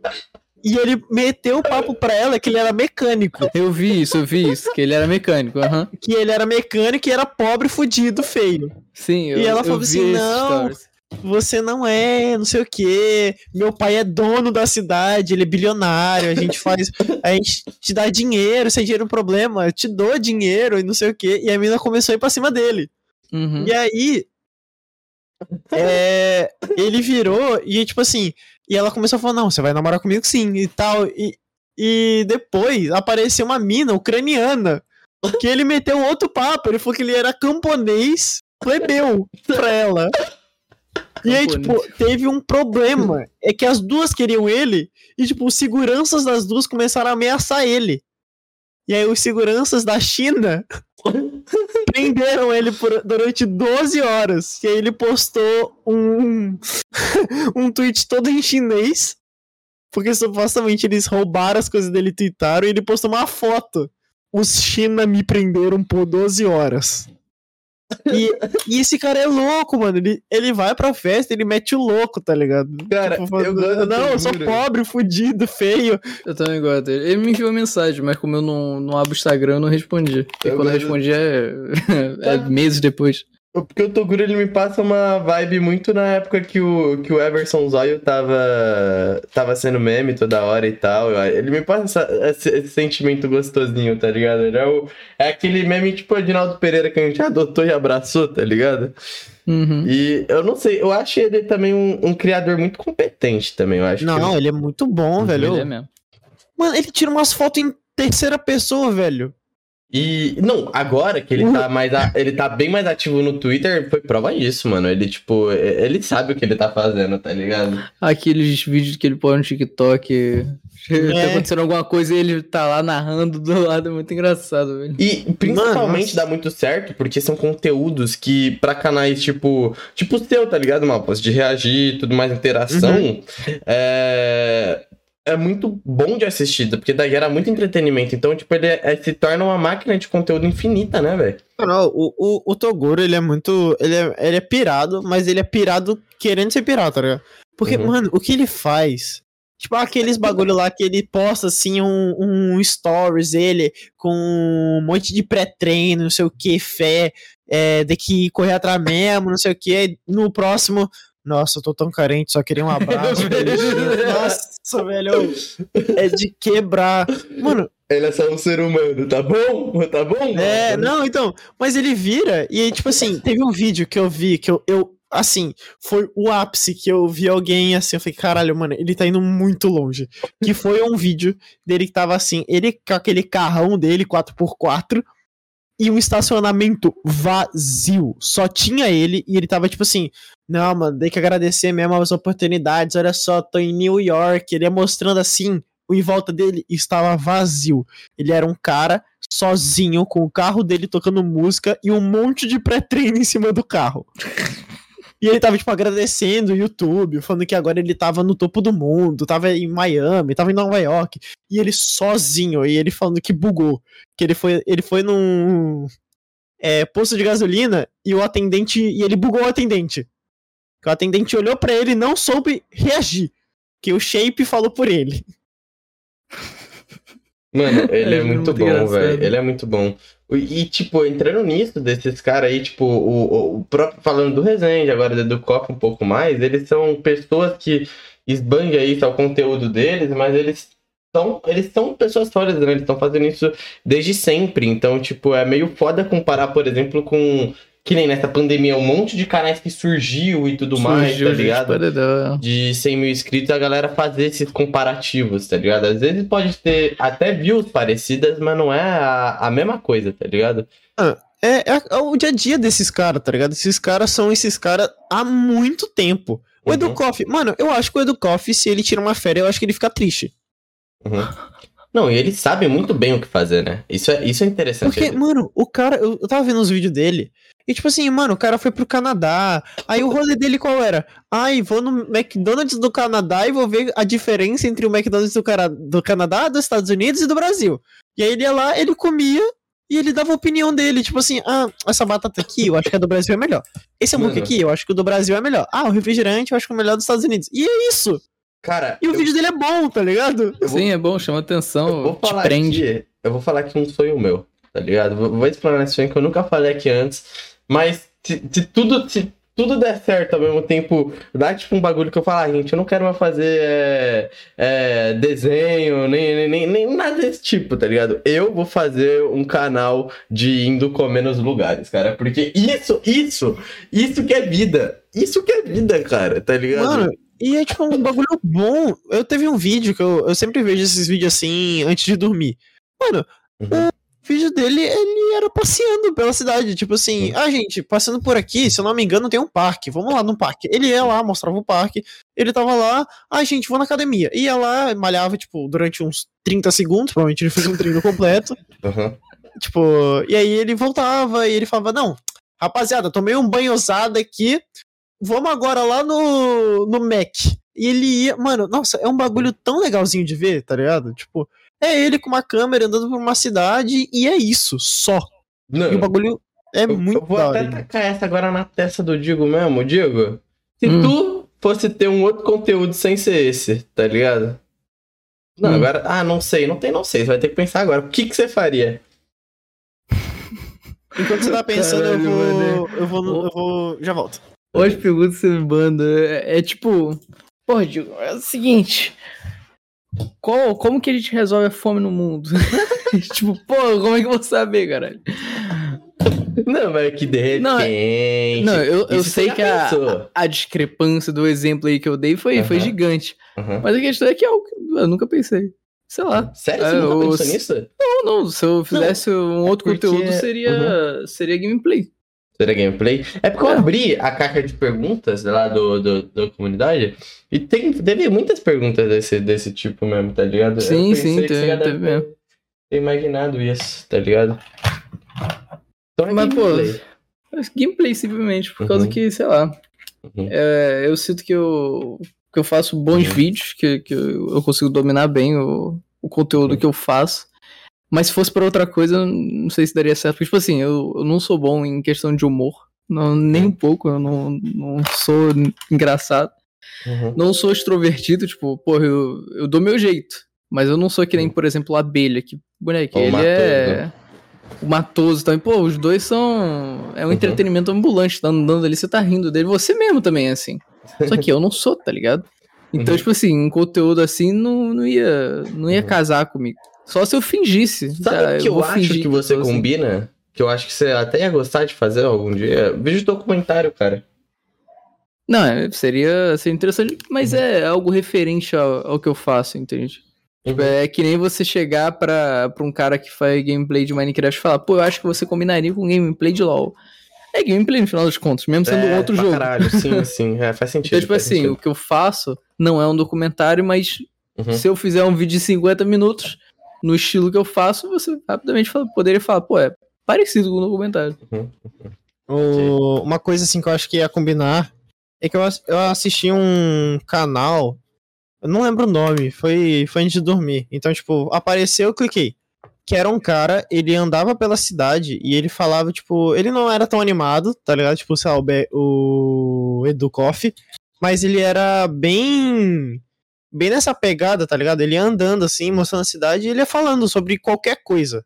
E ele meteu o papo pra ela que ele era mecânico. Eu vi isso, eu vi isso. Que ele era mecânico. aham. Que ele era mecânico e era pobre, fudido, feio. Sim, eu, E ela eu falou assim, "Não, stories. Você não é, não sei o quê. Meu pai é dono da cidade, ele é bilionário. A gente faz. A gente te dá dinheiro, se é dinheiro um problema, eu te dou dinheiro e não sei o quê. E a mina começou a ir pra cima dele. Uhum. E aí. é, ele virou e, tipo assim. E ela começou a falar: Não, você vai namorar comigo sim e tal. E, e depois apareceu uma mina ucraniana. Que ele meteu outro papo. Ele falou que ele era camponês plebeu pra ela. E aí, tipo, teve um problema. <laughs> É que as duas queriam ele. E, tipo, os seguranças das duas começaram a ameaçar ele. E aí, os seguranças da China <laughs> prenderam ele por- durante 12 horas. E aí, ele postou um, <laughs> um tweet todo em chinês. Porque supostamente eles roubaram as coisas dele e tweetaram. E ele postou uma foto. Os China me prenderam por 12 horas. E, e esse cara é louco, mano. Ele, ele vai pra festa, ele mete o louco, tá ligado? Cara, Tipo, eu gosto Não, eu sou Toguro. pobre, fudido, feio. Eu também gosto dele. Ele me enviou mensagem, mas como eu não, não abro o Instagram, eu não respondi. Porque Eu quando eu gosto- respondi é, <laughs> é meses depois. Porque o Toguro ele me passa uma vibe muito na época que o, que o Everson Zóio tava, tava sendo meme toda hora e tal. Ele me passa essa- esse, esse sentimento gostosinho, tá ligado? Ele é, o, é aquele meme tipo Edinaldo Pereira que a gente adotou e abraçou, tá ligado? Uhum. E eu não sei, eu acho ele também um, um criador muito competente também, eu acho. que Não, ele é muito bom, velho. Ele é mesmo. Mano, ele tira umas fotos em terceira pessoa, velho. E não, agora que ele tá mais a- ele tá bem mais ativo no Twitter, foi prova disso, mano. Ele tipo, ele sabe o que ele tá fazendo, tá ligado? Aqueles vídeos que ele põe no TikTok. Tá É. acontecendo alguma coisa e ele tá lá narrando do lado. É muito engraçado, velho. E principalmente nossa. dá muito certo porque são conteúdos que pra canais tipo, tipo o seu, tá ligado, Malpas? De reagir, tudo mais interação, é é muito bom de assistir, porque daí era muito entretenimento. Então, tipo, ele é- se torna uma máquina de conteúdo infinita, né, velho? Não, o, o, o Toguro, ele é muito. Ele é, ele é pirado, mas ele é pirado querendo ser pirata, tá ligado? Porque, Uhum. mano, o que ele faz? Tipo, aqueles bagulho lá que ele posta assim um, um stories ele com um monte de pré-treino, não sei o que, fé, é, de que correr atrás mesmo, não sei o que. No próximo, nossa, eu tô tão carente, só queria um abraço. <laughs> Nossa, velho, é de quebrar. Mano, Ele é só um ser humano, tá bom? Tá bom? é, não, então, mas ele vira e, tipo assim, teve um vídeo que eu vi que eu, eu, assim, foi o ápice que eu vi alguém assim, eu falei, caralho, mano, ele tá indo muito longe. Que foi um vídeo dele que tava assim, ele com aquele carrão dele, 4x4, e um estacionamento vazio. Só tinha ele e ele tava tipo assim, não, mano, tem que agradecer mesmo as oportunidades, olha só, tô em New York, ele ia mostrando assim, o em volta dele estava vazio. Ele era um cara sozinho, com o carro dele tocando música e um monte de pré-treino em cima do carro. E ele tava, tipo, agradecendo o YouTube, falando que agora ele tava no topo do mundo, tava em Miami, tava em Nova York. E ele sozinho, e ele falando que bugou. Que ele foi, ele foi num é, posto de gasolina e o atendente. E ele bugou o atendente. Que o atendente olhou pra ele e não soube reagir. Que o Shape falou por ele. Mano, <laughs> ele é, É muito muito bom, velho. Ele é muito bom. E, tipo, entrando nisso, desses caras aí, tipo, o, o próprio falando do Resende, agora do Copa um pouco mais, eles são pessoas que esbangam isso ao conteúdo deles, mas eles são, eles são pessoas sólidas, né? Eles estão fazendo isso desde sempre. Então, tipo, é meio foda comparar, por exemplo, com que nem nessa pandemia, um monte de canais que surgiu e tudo surgiu, mais, tá ligado? De 100 mil inscritos, a galera fazer esses comparativos, tá ligado? Às vezes pode ter até views parecidas, mas não é a, a mesma coisa, tá ligado? Ah, é, é, é, o dia a dia desses caras, tá ligado? Esses caras são esses caras há muito tempo. O uhum. Educoff, mano, eu acho que o Educoff, se ele tira uma férias, eu acho que ele fica triste. Uhum. Não, e ele sabe muito bem o que fazer, né? Isso é, isso é interessante. Porque, mano, o cara, eu, eu tava vendo os vídeos dele, e tipo assim, mano, o cara foi pro Canadá. Aí o rolê dele qual era? Ai, vou no McDonald's do Canadá e vou ver a diferença entre o McDonald's do, cara, do Canadá, dos Estados Unidos e do Brasil. E aí ele ia lá, ele comia e ele dava a opinião dele, tipo assim, ah, essa batata aqui, eu acho que a do Brasil é melhor. Esse hambúrguer aqui, eu acho que o do Brasil é melhor. Ah, o refrigerante, eu acho que é o melhor dos Estados Unidos. E é isso! Cara. E o eu... vídeo dele é bom, tá ligado? Sim, é bom, chama atenção, eu vou falar te prende. Aqui, eu vou falar aqui um sonho meu, tá ligado? Vou, vou explanar esse sonho que eu nunca falei aqui antes. Mas se, se tudo. Se, tudo der certo ao mesmo tempo, dá tipo um bagulho que eu falo, ah, gente, eu não quero mais fazer é, é, desenho, nem, nem, nem nada desse tipo, tá ligado? Eu vou fazer um canal de indo comer nos lugares, cara. Porque isso, isso, isso que é vida. Isso que é vida, cara, tá ligado? Mano, e é tipo um bagulho bom. Eu teve um vídeo que eu, eu sempre vejo esses vídeos assim antes de dormir. Mano, uhum. Vídeo dele, ele era passeando pela cidade. Tipo assim, ah, gente, passando por aqui, se eu não me engano, tem um parque. Vamos lá no parque. Ele ia lá, mostrava o parque. Ele tava lá, ah, gente, vou na academia. Ia lá, malhava, tipo, durante uns 30 segundos. Provavelmente ele fez um treino completo. <laughs> Uhum. Tipo, e aí ele voltava e ele falava, não, rapaziada, tomei um banho ousado aqui, vamos agora lá no, no Mac. E ele ia. Mano, nossa, é um bagulho tão legalzinho de ver, tá ligado? Tipo, é ele com uma câmera andando por uma cidade e é isso, só. Não, e o bagulho é eu, muito. Eu vou até tacar essa agora na testa do Digo mesmo, Digo. Se hum. tu fosse ter um outro conteúdo sem ser esse, tá ligado? Não, hum. agora. Ah, não sei, não tem, não sei. Você vai ter que pensar agora. O que, que você faria? <laughs> Enquanto você tá pensando, Caralho, eu, vou, eu, vou, eu vou. Já volto. Hoje pergunta você me manda. É, é tipo. Porra, Diego, é o seguinte. Qual, como que a gente resolve a fome no mundo? <laughs> tipo, pô, como é que eu vou saber, caralho? Não, mas que de repente. Não, não eu, eu sei que a, a, discrepância do exemplo aí que eu dei foi, foi gigante. Mas a questão é que eu, eu nunca pensei. Sei lá. Sério? Você é, nunca pensou nisso? Não, não. Se eu fizesse não, um outro porque... conteúdo, seria, uhum. seria gameplay. Seria gameplay. É porque eu é. abri a caixa de perguntas lá do, do, da comunidade e tem, teve muitas perguntas desse, desse tipo mesmo, tá ligado? Sim, sim, tem, teve mesmo. Ter imaginado isso, tá ligado? Então é Mas, gameplay. pô, gameplay simplesmente, por causa uhum. que, sei lá, uhum. é, eu sinto que eu, que eu faço bons uhum. vídeos, que, que eu consigo dominar bem o, o conteúdo uhum. que eu faço. Mas se fosse pra outra coisa, não sei se daria certo. Porque, tipo assim, eu, eu não sou bom em questão de humor. Não, nem um pouco, eu não, não sou engraçado. Uhum. Não sou extrovertido, tipo, porra, eu, eu dou meu jeito. Mas eu não sou que nem, por exemplo, a abelha, que, boneco, ele matoso, é. O matoso também. Pô, os dois são. É um uhum. entretenimento ambulante, tá andando ali, você tá rindo dele. Você mesmo também é assim. Só que eu não sou, tá ligado? Então, uhum. tipo assim, um conteúdo assim não, não ia, não ia uhum. casar comigo. Só se eu fingisse. Sabe o que eu, eu acho que você assim. combina? Assim. Que eu acho que você até ia gostar de fazer algum dia? Vídeo documentário, cara. Não, é, seria, seria interessante, mas uhum. é algo referente ao, ao, que eu faço, entende? Tipo, uhum. É que nem você chegar pra, pra um cara que faz gameplay de Minecraft e falar, pô, eu acho que você combinaria com gameplay de LoL. É gameplay no final dos contos, mesmo sendo é, um outro jogo. Caralho, sim, <laughs> sim, é, faz sentido. Então, tipo assim, sentido. o que eu faço não é um documentário, mas uhum. se eu fizer um vídeo de 50 minutos, no estilo que eu faço, você rapidamente fala, poderia falar, pô, é parecido com o documentário. <laughs> O, uma coisa assim que eu acho que ia combinar é que eu, eu assisti um canal, eu não lembro o nome, foi, foi antes de dormir. Então, tipo, apareceu, eu cliquei. Que era um cara, ele andava pela cidade e ele falava, tipo, ele não era tão animado, tá ligado? Tipo, sei lá, o, o Edu Koff, mas ele era bem bem nessa pegada, tá ligado? Ele ia andando assim, mostrando a cidade e ele ia falando sobre qualquer coisa.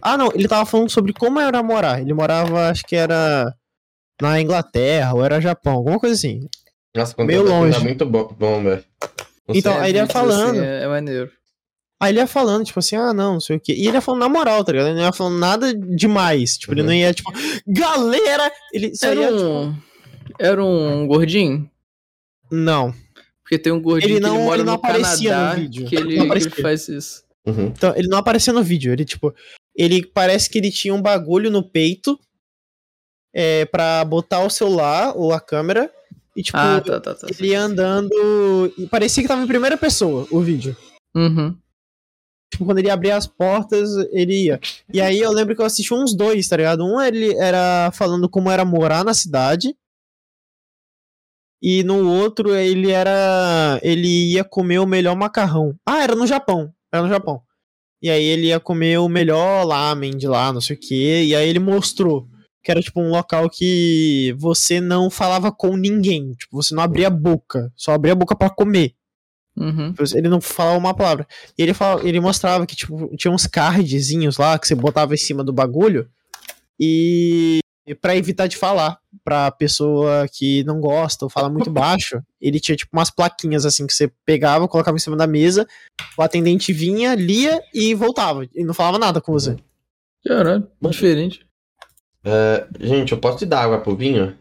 Ah, não, ele tava falando sobre como era morar. Ele morava, acho que era na Inglaterra ou era Japão, alguma coisa assim. Nossa, meio longe. É muito bom, bom velho. Então, aí ele ia falando. Assim, é, é maneiro. Aí ele ia falando, tipo assim, ah, não, não sei o quê. E ele ia falando na moral, tá ligado? Ele não ia falando nada demais. Tipo, uhum. ele não ia, tipo, galera! Ele só era ia, um... Tipo... Era um gordinho? Não. Porque tem um gordinho ele não, que ele mora ele não no aparecia Canadá no vídeo. que ele, ele faz isso. Uhum. Então, ele não aparecia no vídeo. Ele, tipo, ele parece que ele tinha um bagulho no peito é, pra botar o celular ou a câmera. E, tipo, ah, tá, tá, tá, ele ia andando. E parecia que tava em primeira pessoa o vídeo. Uhum. Tipo, quando ele abria as portas, ele ia. E aí eu lembro que eu assisti uns dois, tá ligado? Um ele era falando como era morar na cidade. E no outro ele era. Ele ia comer o melhor macarrão. Ah, era no Japão. Era no Japão. E aí ele ia comer o melhor lamen de lá, não sei o que. E aí ele mostrou que era tipo um local que você não falava com ninguém. Tipo, você não abria a boca. Só abria a boca para comer. Uhum. Ele não falava uma palavra. E ele, falava, ele mostrava que tipo, tinha uns cardzinhos lá que você botava em cima do bagulho. E para evitar de falar pra pessoa que não gosta ou fala muito baixo, ele tinha tipo umas plaquinhas assim que você pegava, colocava em cima da mesa, o atendente vinha, lia e voltava. E não falava nada com você. Caralho, diferente. Uh, gente, eu posso te dar água pro vinho?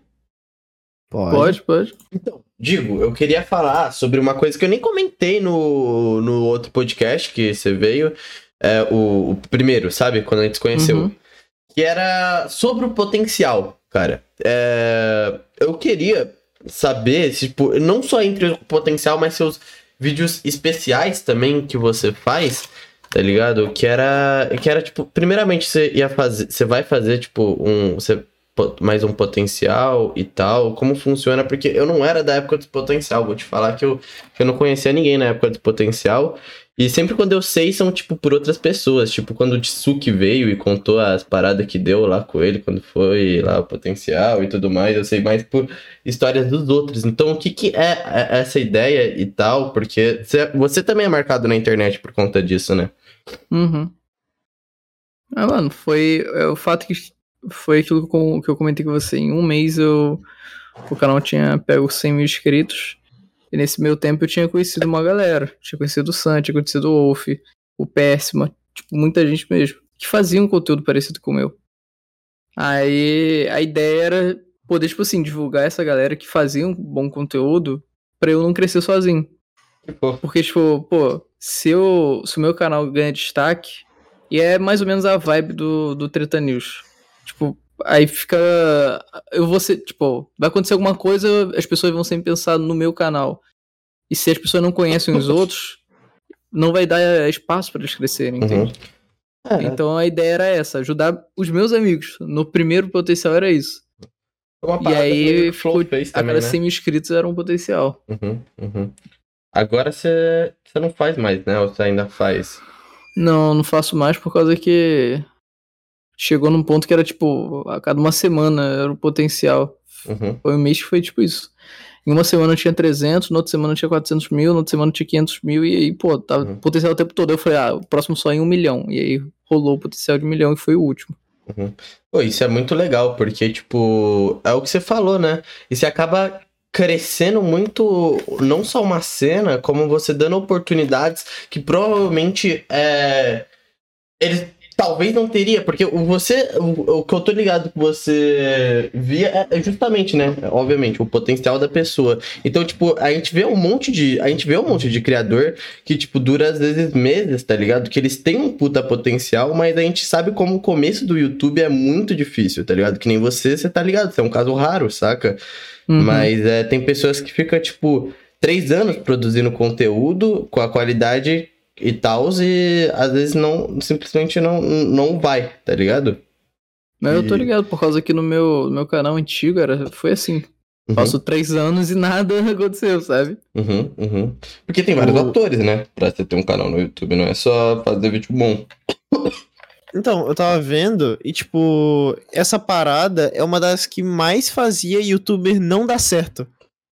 Pode. pode, pode. Então, digo, eu queria falar sobre uma coisa que eu nem comentei no, no outro podcast que você veio. É, o, o primeiro, sabe? Quando a gente se conheceu. Uhum que era sobre o potencial, cara. É, eu queria saber, tipo, não só entre o potencial, mas seus vídeos especiais também que você faz, tá ligado? Que era, que era tipo, primeiramente você ia fazer, você vai fazer tipo um, você mais um potencial e tal, como funciona, porque eu não era da época do potencial, vou te falar que eu, que eu não conhecia ninguém na época do potencial, e sempre quando eu sei, são, tipo, por outras pessoas. Tipo, quando o Tsuki veio e contou as paradas que deu lá com ele, quando foi lá o potencial e tudo mais, eu sei mais por histórias dos outros. Então, o que, que é, é essa ideia e tal? Porque você também é marcado na internet por conta disso, né? Uhum. Ah, mano, foi é, o fato que foi aquilo que eu comentei com você. Em um mês eu, o canal tinha pego 100 mil inscritos. E nesse meio tempo eu tinha conhecido uma galera. Tinha conhecido o Sam, tinha conhecido o Wolf, o Péssima, tipo, muita gente mesmo, que fazia um conteúdo parecido com o meu. Aí a ideia era poder, tipo assim, divulgar essa galera que fazia um bom conteúdo pra eu não crescer sozinho. Porque, tipo, pô, se, eu, se o meu canal ganha destaque, e é mais ou menos a vibe do, do Treta News. Aí fica. Eu vou ser. Tipo, vai acontecer alguma coisa, as pessoas vão sempre pensar no meu canal. E se as pessoas não conhecem os <laughs> outros, não vai dar espaço para eles crescerem, uhum. entende? É. Então a ideia era essa, ajudar os meus amigos. No primeiro potencial era isso. e aí ficou, a cada né? 100 mil inscritos era um potencial. Uhum, uhum. Agora você não faz mais, né? Ou você ainda faz? Não, não faço mais por causa que chegou num ponto que era tipo, a cada uma semana era o potencial. Uhum. Foi um mês que foi tipo isso. Em uma semana eu tinha 300, na outra semana eu tinha 400 mil, na outra semana eu tinha 500 mil, e aí, pô, tava uhum. potencial o tempo todo. Eu falei, ah, o próximo só em um milhão. E aí rolou o potencial de um milhão e foi o último. Uhum. Pô, isso é muito legal, porque, tipo, é o que você falou, né? E você acaba crescendo muito, não só uma cena, como você dando oportunidades que provavelmente é, eles talvez não teria, porque você, o, o que eu tô ligado que você via é, é justamente, né, obviamente, o potencial da pessoa. Então, tipo, a gente vê um monte de, a gente vê um monte de criador que, tipo, dura às vezes meses, tá ligado? Que eles têm um puta potencial, mas a gente sabe como o começo do YouTube é muito difícil, tá ligado? Que nem você, você tá ligado, você é um caso raro, saca? Uhum. Mas é, tem pessoas que ficam, tipo, três anos produzindo conteúdo com a qualidade e tal, e às vezes não, simplesmente não, não vai, tá ligado? Mas e... eu tô ligado, por causa que no meu, no meu canal antigo era, foi assim. Uhum. Passou três anos e nada <laughs> aconteceu, sabe? Uhum, uhum. Porque tem vários o... atores, né? Pra você ter um canal no YouTube, não é só fazer vídeo bom. Então, eu tava vendo e, tipo, essa parada é uma das que mais fazia youtuber não dar certo.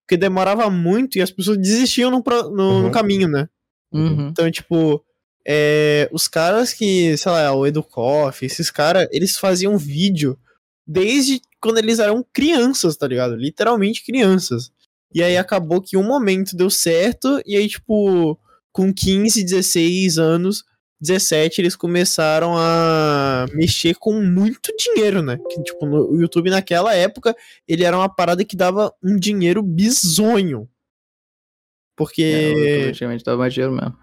Porque demorava muito e as pessoas desistiam no, no, no uhum. caminho, né? Uhum. Então, tipo, é, os caras que, sei lá, o Educoff, esses caras, eles faziam vídeo desde quando eles eram crianças, tá ligado? Literalmente crianças. E aí acabou que um momento deu certo, e aí, tipo, com 15, 16 anos, 17, eles começaram a mexer com muito dinheiro, né? Que, tipo, no YouTube naquela época, ele era uma parada que dava um dinheiro bizonho. Porque. É, dava mais dinheiro mesmo.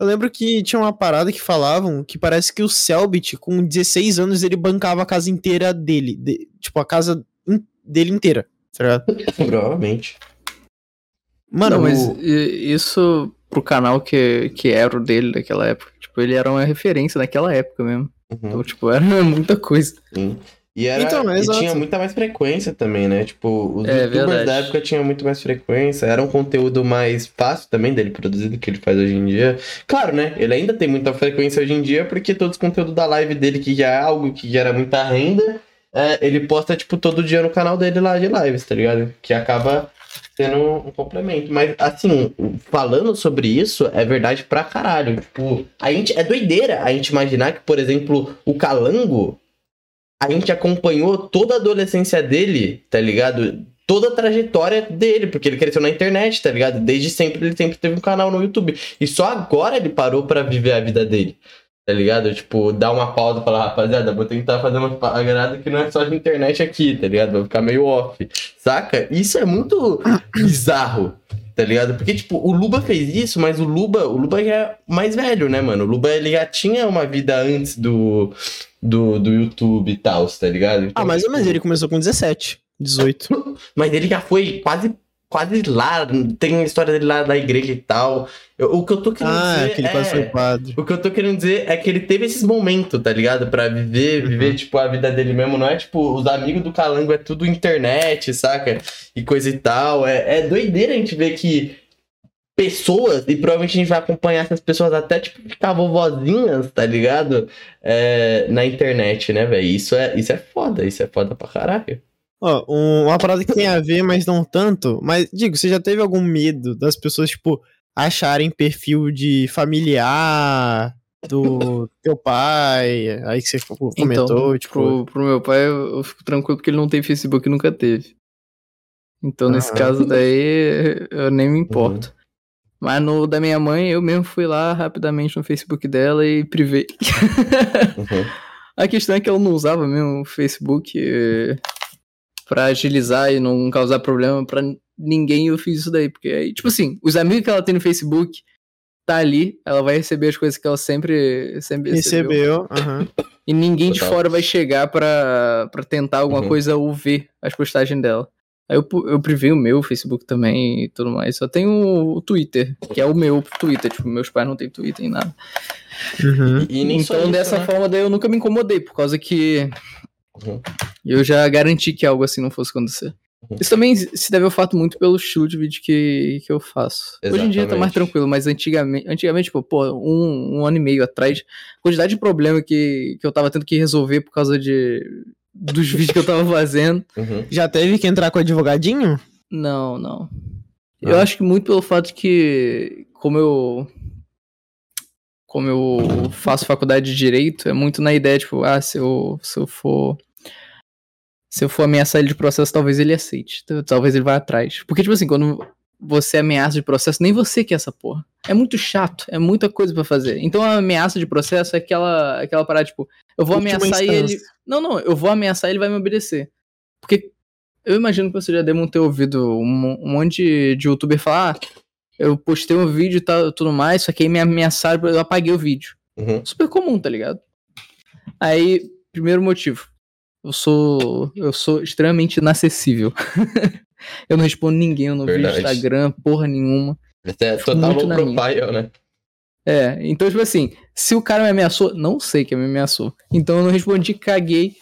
Eu lembro que tinha uma parada que falavam que parece que o Selbit, com 16 anos, ele bancava a casa inteira dele. De, tipo, a casa in, dele inteira, tá ligado? <laughs> Provavelmente. Mano, Não, mas o... isso pro canal que, que era o dele naquela época. Tipo, ele era uma referência naquela época mesmo. Uhum. Então, tipo, era <laughs> muita coisa. Sim. E, era, então, e tinha muita mais frequência também, né? Tipo, os é, youtubers verdade. da época tinham muito mais frequência, era um conteúdo mais fácil também dele produzir do que ele faz hoje em dia. Claro, né? Ele ainda tem muita frequência hoje em dia, porque todo o conteúdo da live dele, que já é algo que gera muita renda, é, ele posta, tipo, todo dia no canal dele lá de lives, tá ligado? Que acaba sendo um complemento. Mas, assim, falando sobre isso, é verdade pra caralho. Tipo, a gente. É doideira a gente imaginar que, por exemplo, o Calango a gente acompanhou toda a adolescência dele, tá ligado? Toda a trajetória dele, porque ele cresceu na internet, tá ligado? Desde sempre ele sempre teve um canal no YouTube. E só agora ele parou para viver a vida dele. Tá ligado? Tipo, dar uma pausa e falar, rapaziada, vou tentar fazer uma parada que não é só de internet aqui, tá ligado? Vou ficar meio off. Saca? Isso é muito bizarro, tá ligado? Porque, tipo, o Luba fez isso, mas o Luba, o Luba já é mais velho, né, mano? O Luba, ele já tinha uma vida antes do, do, do YouTube e tal, tá ligado? Então, ah, mas, tipo... mas ele começou com 17, 18. <laughs> mas ele já foi quase quase lá, tem a história dele lá da igreja e tal. Eu, o que eu tô querendo ah, dizer. Que ele é, foi padre. O que eu tô querendo dizer é que ele teve esses momentos, tá ligado? Pra viver, uhum. viver, tipo, a vida dele mesmo. Não é tipo, os amigos do Calango é tudo internet, saca? E coisa e tal. É, é doideira a gente ver que pessoas, e provavelmente a gente vai acompanhar essas pessoas até, tipo, ficar vovozinhas, tá ligado? É, na internet, né, velho? Isso é, isso é foda, isso é foda pra caralho. Ó, um, uma parada que tem a ver, mas não tanto. Mas, digo, você já teve algum medo das pessoas, tipo, acharem perfil de familiar do <laughs> teu pai? Aí que você comentou, então, tipo. Pro, pro meu pai, eu, eu fico tranquilo porque ele não tem Facebook e nunca teve. Então, nesse ah. caso daí, <laughs> eu nem me importo. Uhum. Mas no da minha mãe, eu mesmo fui lá rapidamente no Facebook dela e privei. Uhum. <laughs> A questão é que ela não usava mesmo o Facebook pra agilizar e não causar problema pra ninguém. Eu fiz isso daí. Porque aí, tipo assim, os amigos que ela tem no Facebook tá ali, ela vai receber as coisas que ela sempre, sempre recebeu. recebeu uhum. E ninguém Total. de fora vai chegar pra, pra tentar alguma uhum. coisa ou ver as postagens dela. Aí eu, eu privei o meu Facebook também e tudo mais. Só tenho o Twitter, que é o meu Twitter. Tipo, meus pais não têm Twitter nem nada. Uhum. E, e então, isso, dessa né? forma, daí eu nunca me incomodei, por causa que uhum. Eu já garanti que algo assim não fosse acontecer. Uhum. Isso também se deve ao fato muito pelo estilo de vídeo que, que eu faço. Exatamente. Hoje em dia tá mais tranquilo, mas antigamente, antigamente tipo, pô, um, um ano e meio atrás, a quantidade de problema que, que eu tava tendo que resolver por causa de dos <laughs> vídeos que eu tava fazendo. Uhum. Já teve que entrar com advogadinho? Não, não. Ah. Eu acho que muito pelo fato que, como eu. Como eu faço faculdade de direito, é muito na ideia, tipo, ah, se eu, se eu for. Se eu for ameaçar ele de processo, talvez ele aceite. Talvez ele vá atrás. Porque, tipo assim, quando você ameaça de processo, nem você quer essa porra. É muito chato, é muita coisa para fazer. Então a ameaça de processo é aquela, aquela parada, tipo, eu vou Última ameaçar instância. ele. Não, não, eu vou ameaçar ele vai me obedecer. Porque eu imagino que você já deve ter ouvido um, um monte de, de youtuber falar: ah, eu postei um vídeo e tal, tudo mais, só que aí me ameaçaram, eu apaguei o vídeo. Uhum. Super comum, tá ligado? Aí, primeiro motivo. Eu sou. Eu sou extremamente inacessível. <laughs> eu não respondo ninguém, eu não Verdade. vejo Instagram, porra nenhuma. Esse é total low profile, né? É, então, tipo assim, se o cara me ameaçou, não sei que me ameaçou. Então eu não respondi, caguei.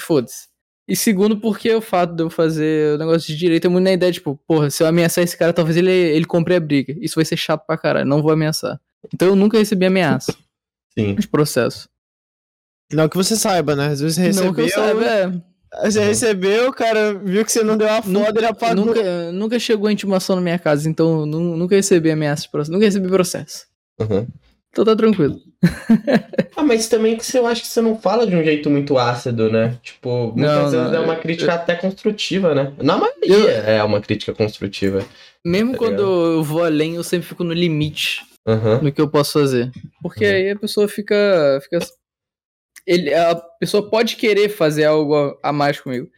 Foda-se. E segundo, porque o fato de eu fazer o negócio de direito é muito na ideia, tipo, porra, se eu ameaçar esse cara, talvez ele, ele compre a briga. Isso vai ser chato pra caralho, não vou ameaçar. Então eu nunca recebi ameaça. Sim. De processo. Não que você saiba, né? Às vezes você recebeu. Não que eu saiba, é. Você uhum. recebeu, o cara viu que você não deu a foda, ele apagou. Nunca, nunca chegou a intimação na minha casa, então nunca recebi ameaça de processo. Nunca recebi processo. Uhum. Então tá tranquilo. <laughs> ah, mas também que eu acho que você não fala de um jeito muito ácido, né? Tipo, muitas não, vezes não, é uma crítica eu... até construtiva, né? Na maioria eu... é uma crítica construtiva. Mesmo tá quando eu vou além, eu sempre fico no limite Uhum. no que eu posso fazer. Porque Uhum. aí a pessoa fica. fica ele, a pessoa pode querer fazer algo a- mais comigo,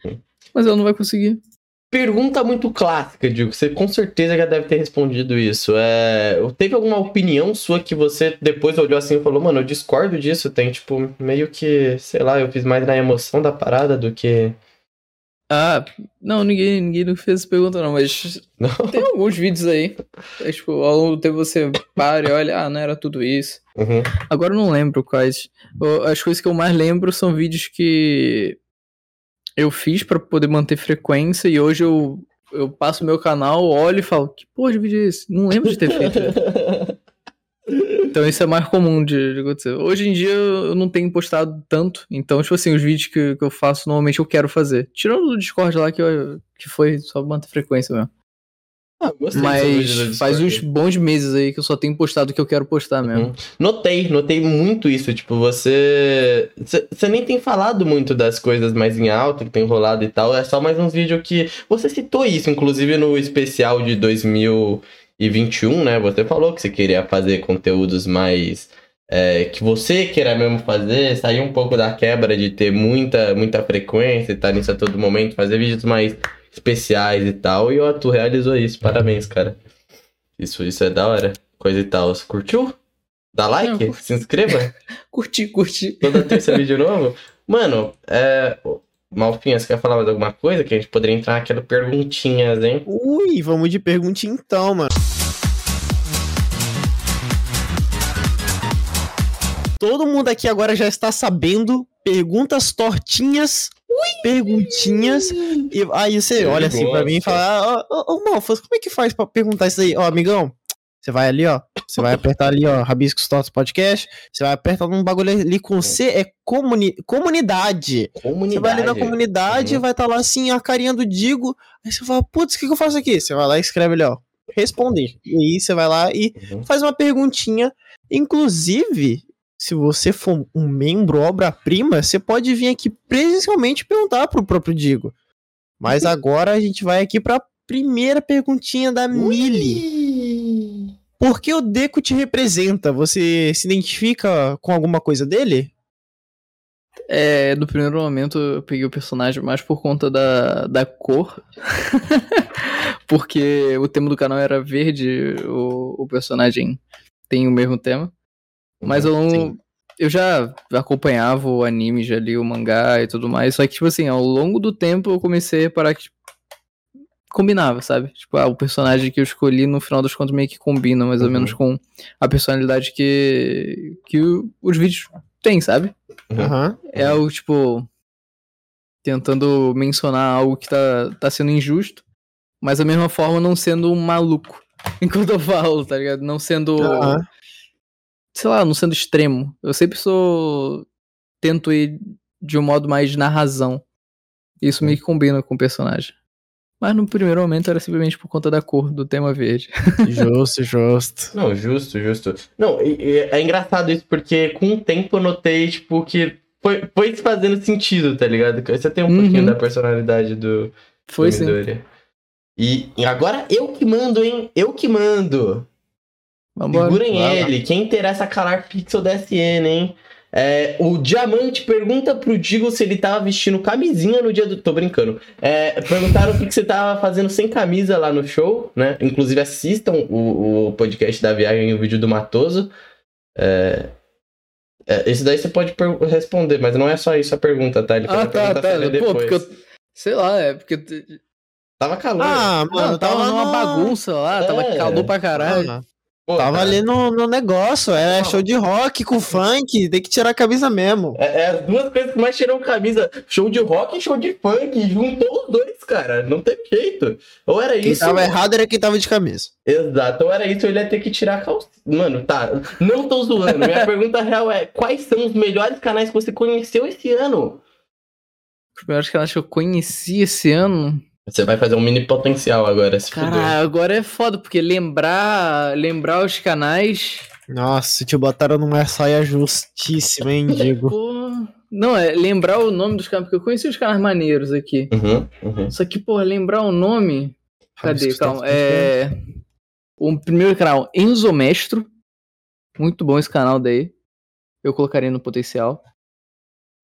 mas ela não vai conseguir. Pergunta muito clássica, Diego. Você com certeza já deve ter respondido isso. É... Teve alguma opinião sua que você depois olhou assim e falou, mano, eu discordo disso. Tem, tipo, meio que, sei lá, eu fiz mais na emoção da parada do que. Ah, não, ninguém, ninguém não fez essa pergunta, não, mas <laughs> Não. tem alguns vídeos aí. É, tipo, ao longo do tempo você para e olha, ah, não era tudo isso. Uhum. Agora eu não lembro quais. As coisas que eu mais lembro são vídeos que eu fiz pra poder manter frequência e hoje eu, eu passo o meu canal, olho e falo, que porra de vídeo é esse? Não lembro de ter feito. <laughs> Então isso é mais comum de, de acontecer. Hoje em dia eu não tenho postado tanto, então, tipo assim, os vídeos que, que eu faço normalmente eu quero fazer. Tirando o Discord lá que, eu, que foi só manter frequência mesmo. Ah, gostei Mas faz uns bons meses aí que eu só tenho postado o que eu quero postar mesmo. Uhum. Notei, notei muito isso. Tipo, você. Você nem tem falado muito das coisas mais em alta que tem rolado e tal. É só mais uns vídeos que. Você citou isso, inclusive no especial de 2021, né? Você falou que você queria fazer conteúdos mais. é, que você queira mesmo fazer, sair um pouco da quebra de ter muita, muita frequência e estar nisso a todo momento, fazer vídeos mais especiais e tal. E ó, tu realizou isso. Parabéns, cara. Isso, isso é da hora. Coisa e tal. Você curtiu? Dá like? Não, Se inscreva? <laughs> Curti, curti. Toda terça vídeo novo? Mano, é. Malfinha, você quer falar mais alguma coisa? Que a gente poderia entrar naquela perguntinhas, hein? Ui, vamos de perguntinha então, mano. Todo mundo aqui agora já está sabendo perguntas tortinhas, perguntinhas. E aí você Eu olha assim pra mim e fala: Ó, ô, ô, Malfas, como é que faz pra perguntar isso aí? Ó, amigão, você vai ali, ó. Você vai apertar ali, ó, Rabiscos Tortos Podcast. Você vai apertar num bagulho ali com C, é comuni comunidade. Comunidade. Você vai ali na comunidade, Uhum. vai estar lá assim, a carinha do Digo. Aí você fala, putz, o que, que eu faço aqui? Você vai lá e escreve ali, ó. Responder. E aí você vai lá e Uhum. faz uma perguntinha. Inclusive, se você for um membro obra-prima, você pode vir aqui presencialmente perguntar pro próprio Digo. Mas agora a gente vai aqui pra primeira perguntinha da Mili. Por que o Deco te representa? Você se identifica com alguma coisa dele? É, no primeiro momento eu peguei o personagem mais por conta da, da cor. <laughs> Porque o tema do canal era verde, o, o personagem tem o mesmo tema. Mas eu não. Eu já acompanhava o anime, já li o mangá e tudo mais. Só que, tipo assim, ao longo do tempo eu comecei a reparar que combinava, sabe? Tipo, ah, o personagem que eu escolhi no final das contas meio que combina mais ou Uhum. menos com a personalidade que, que o- os vídeos têm, sabe? Uhum. É algo, tipo. Tentando mencionar algo que tá, tá sendo injusto, mas da mesma forma não sendo um maluco. <laughs> Enquanto eu falo, tá ligado? Não sendo. Aham. Sei lá, não sendo extremo. Eu sempre sou. Tento ir de um modo mais na razão. Isso meio que combina com o personagem. Mas no primeiro momento era simplesmente por conta da cor do tema verde. <laughs> Justo, justo. Não, justo, justo. Não, e- e é engraçado isso, porque com o tempo eu notei, tipo, que foi, foi se fazendo sentido, tá ligado? Você tem um Uhum. pouquinho da personalidade do, Foi do sim. Midori. E, e agora eu que mando, hein? Eu que mando. Vambora. Segurem ele. Quem interessa calar Pixel da SN, hein? É, o Diamante pergunta pro Digo se ele tava vestindo camisinha no dia do. Tô brincando. É, perguntaram o que, que você tava fazendo sem camisa lá no show, né? Inclusive assistam o, o podcast da viagem e o vídeo do Matoso. É, é, esse daí você pode responder, mas não é só isso a pergunta, tá? Ele Ah, tá, tá. séria Pô, depois. porque eu. Sei lá, é porque. Tava calor. Ah, Mano, mano, tava, tava numa no- bagunça lá, tava É. calor pra caralho. Ah, Pô, Tava cara. ali no, no negócio, é Não. show de rock com funk, tem que tirar a camisa mesmo. É, é as duas coisas que mais tiram camisa. Show de rock e show de funk. Juntou os dois, cara. Não tem jeito. Ou era Quem isso. tava errado era quem tava de camisa. Exato. Ou era isso, ou ele ia ter que tirar a calça. Mano, tá. Não tô zoando. Minha <laughs> pergunta real é: quais são os melhores canais que você conheceu esse ano? Os primeiros canais que eu conheci esse ano. Você vai fazer um mini potencial agora, se fuder. Cara, agora é foda, porque lembrar, lembrar os canais. Nossa, te botaram numa saia justíssima, hein, Digo. Não, é lembrar o nome dos canais, porque eu conheci os canais maneiros aqui. Uhum, uhum. Só que, pô, lembrar o nome. Cadê? Calma. É. O primeiro canal, Enzo Mestro. Muito bom esse canal daí. Eu colocaria no potencial.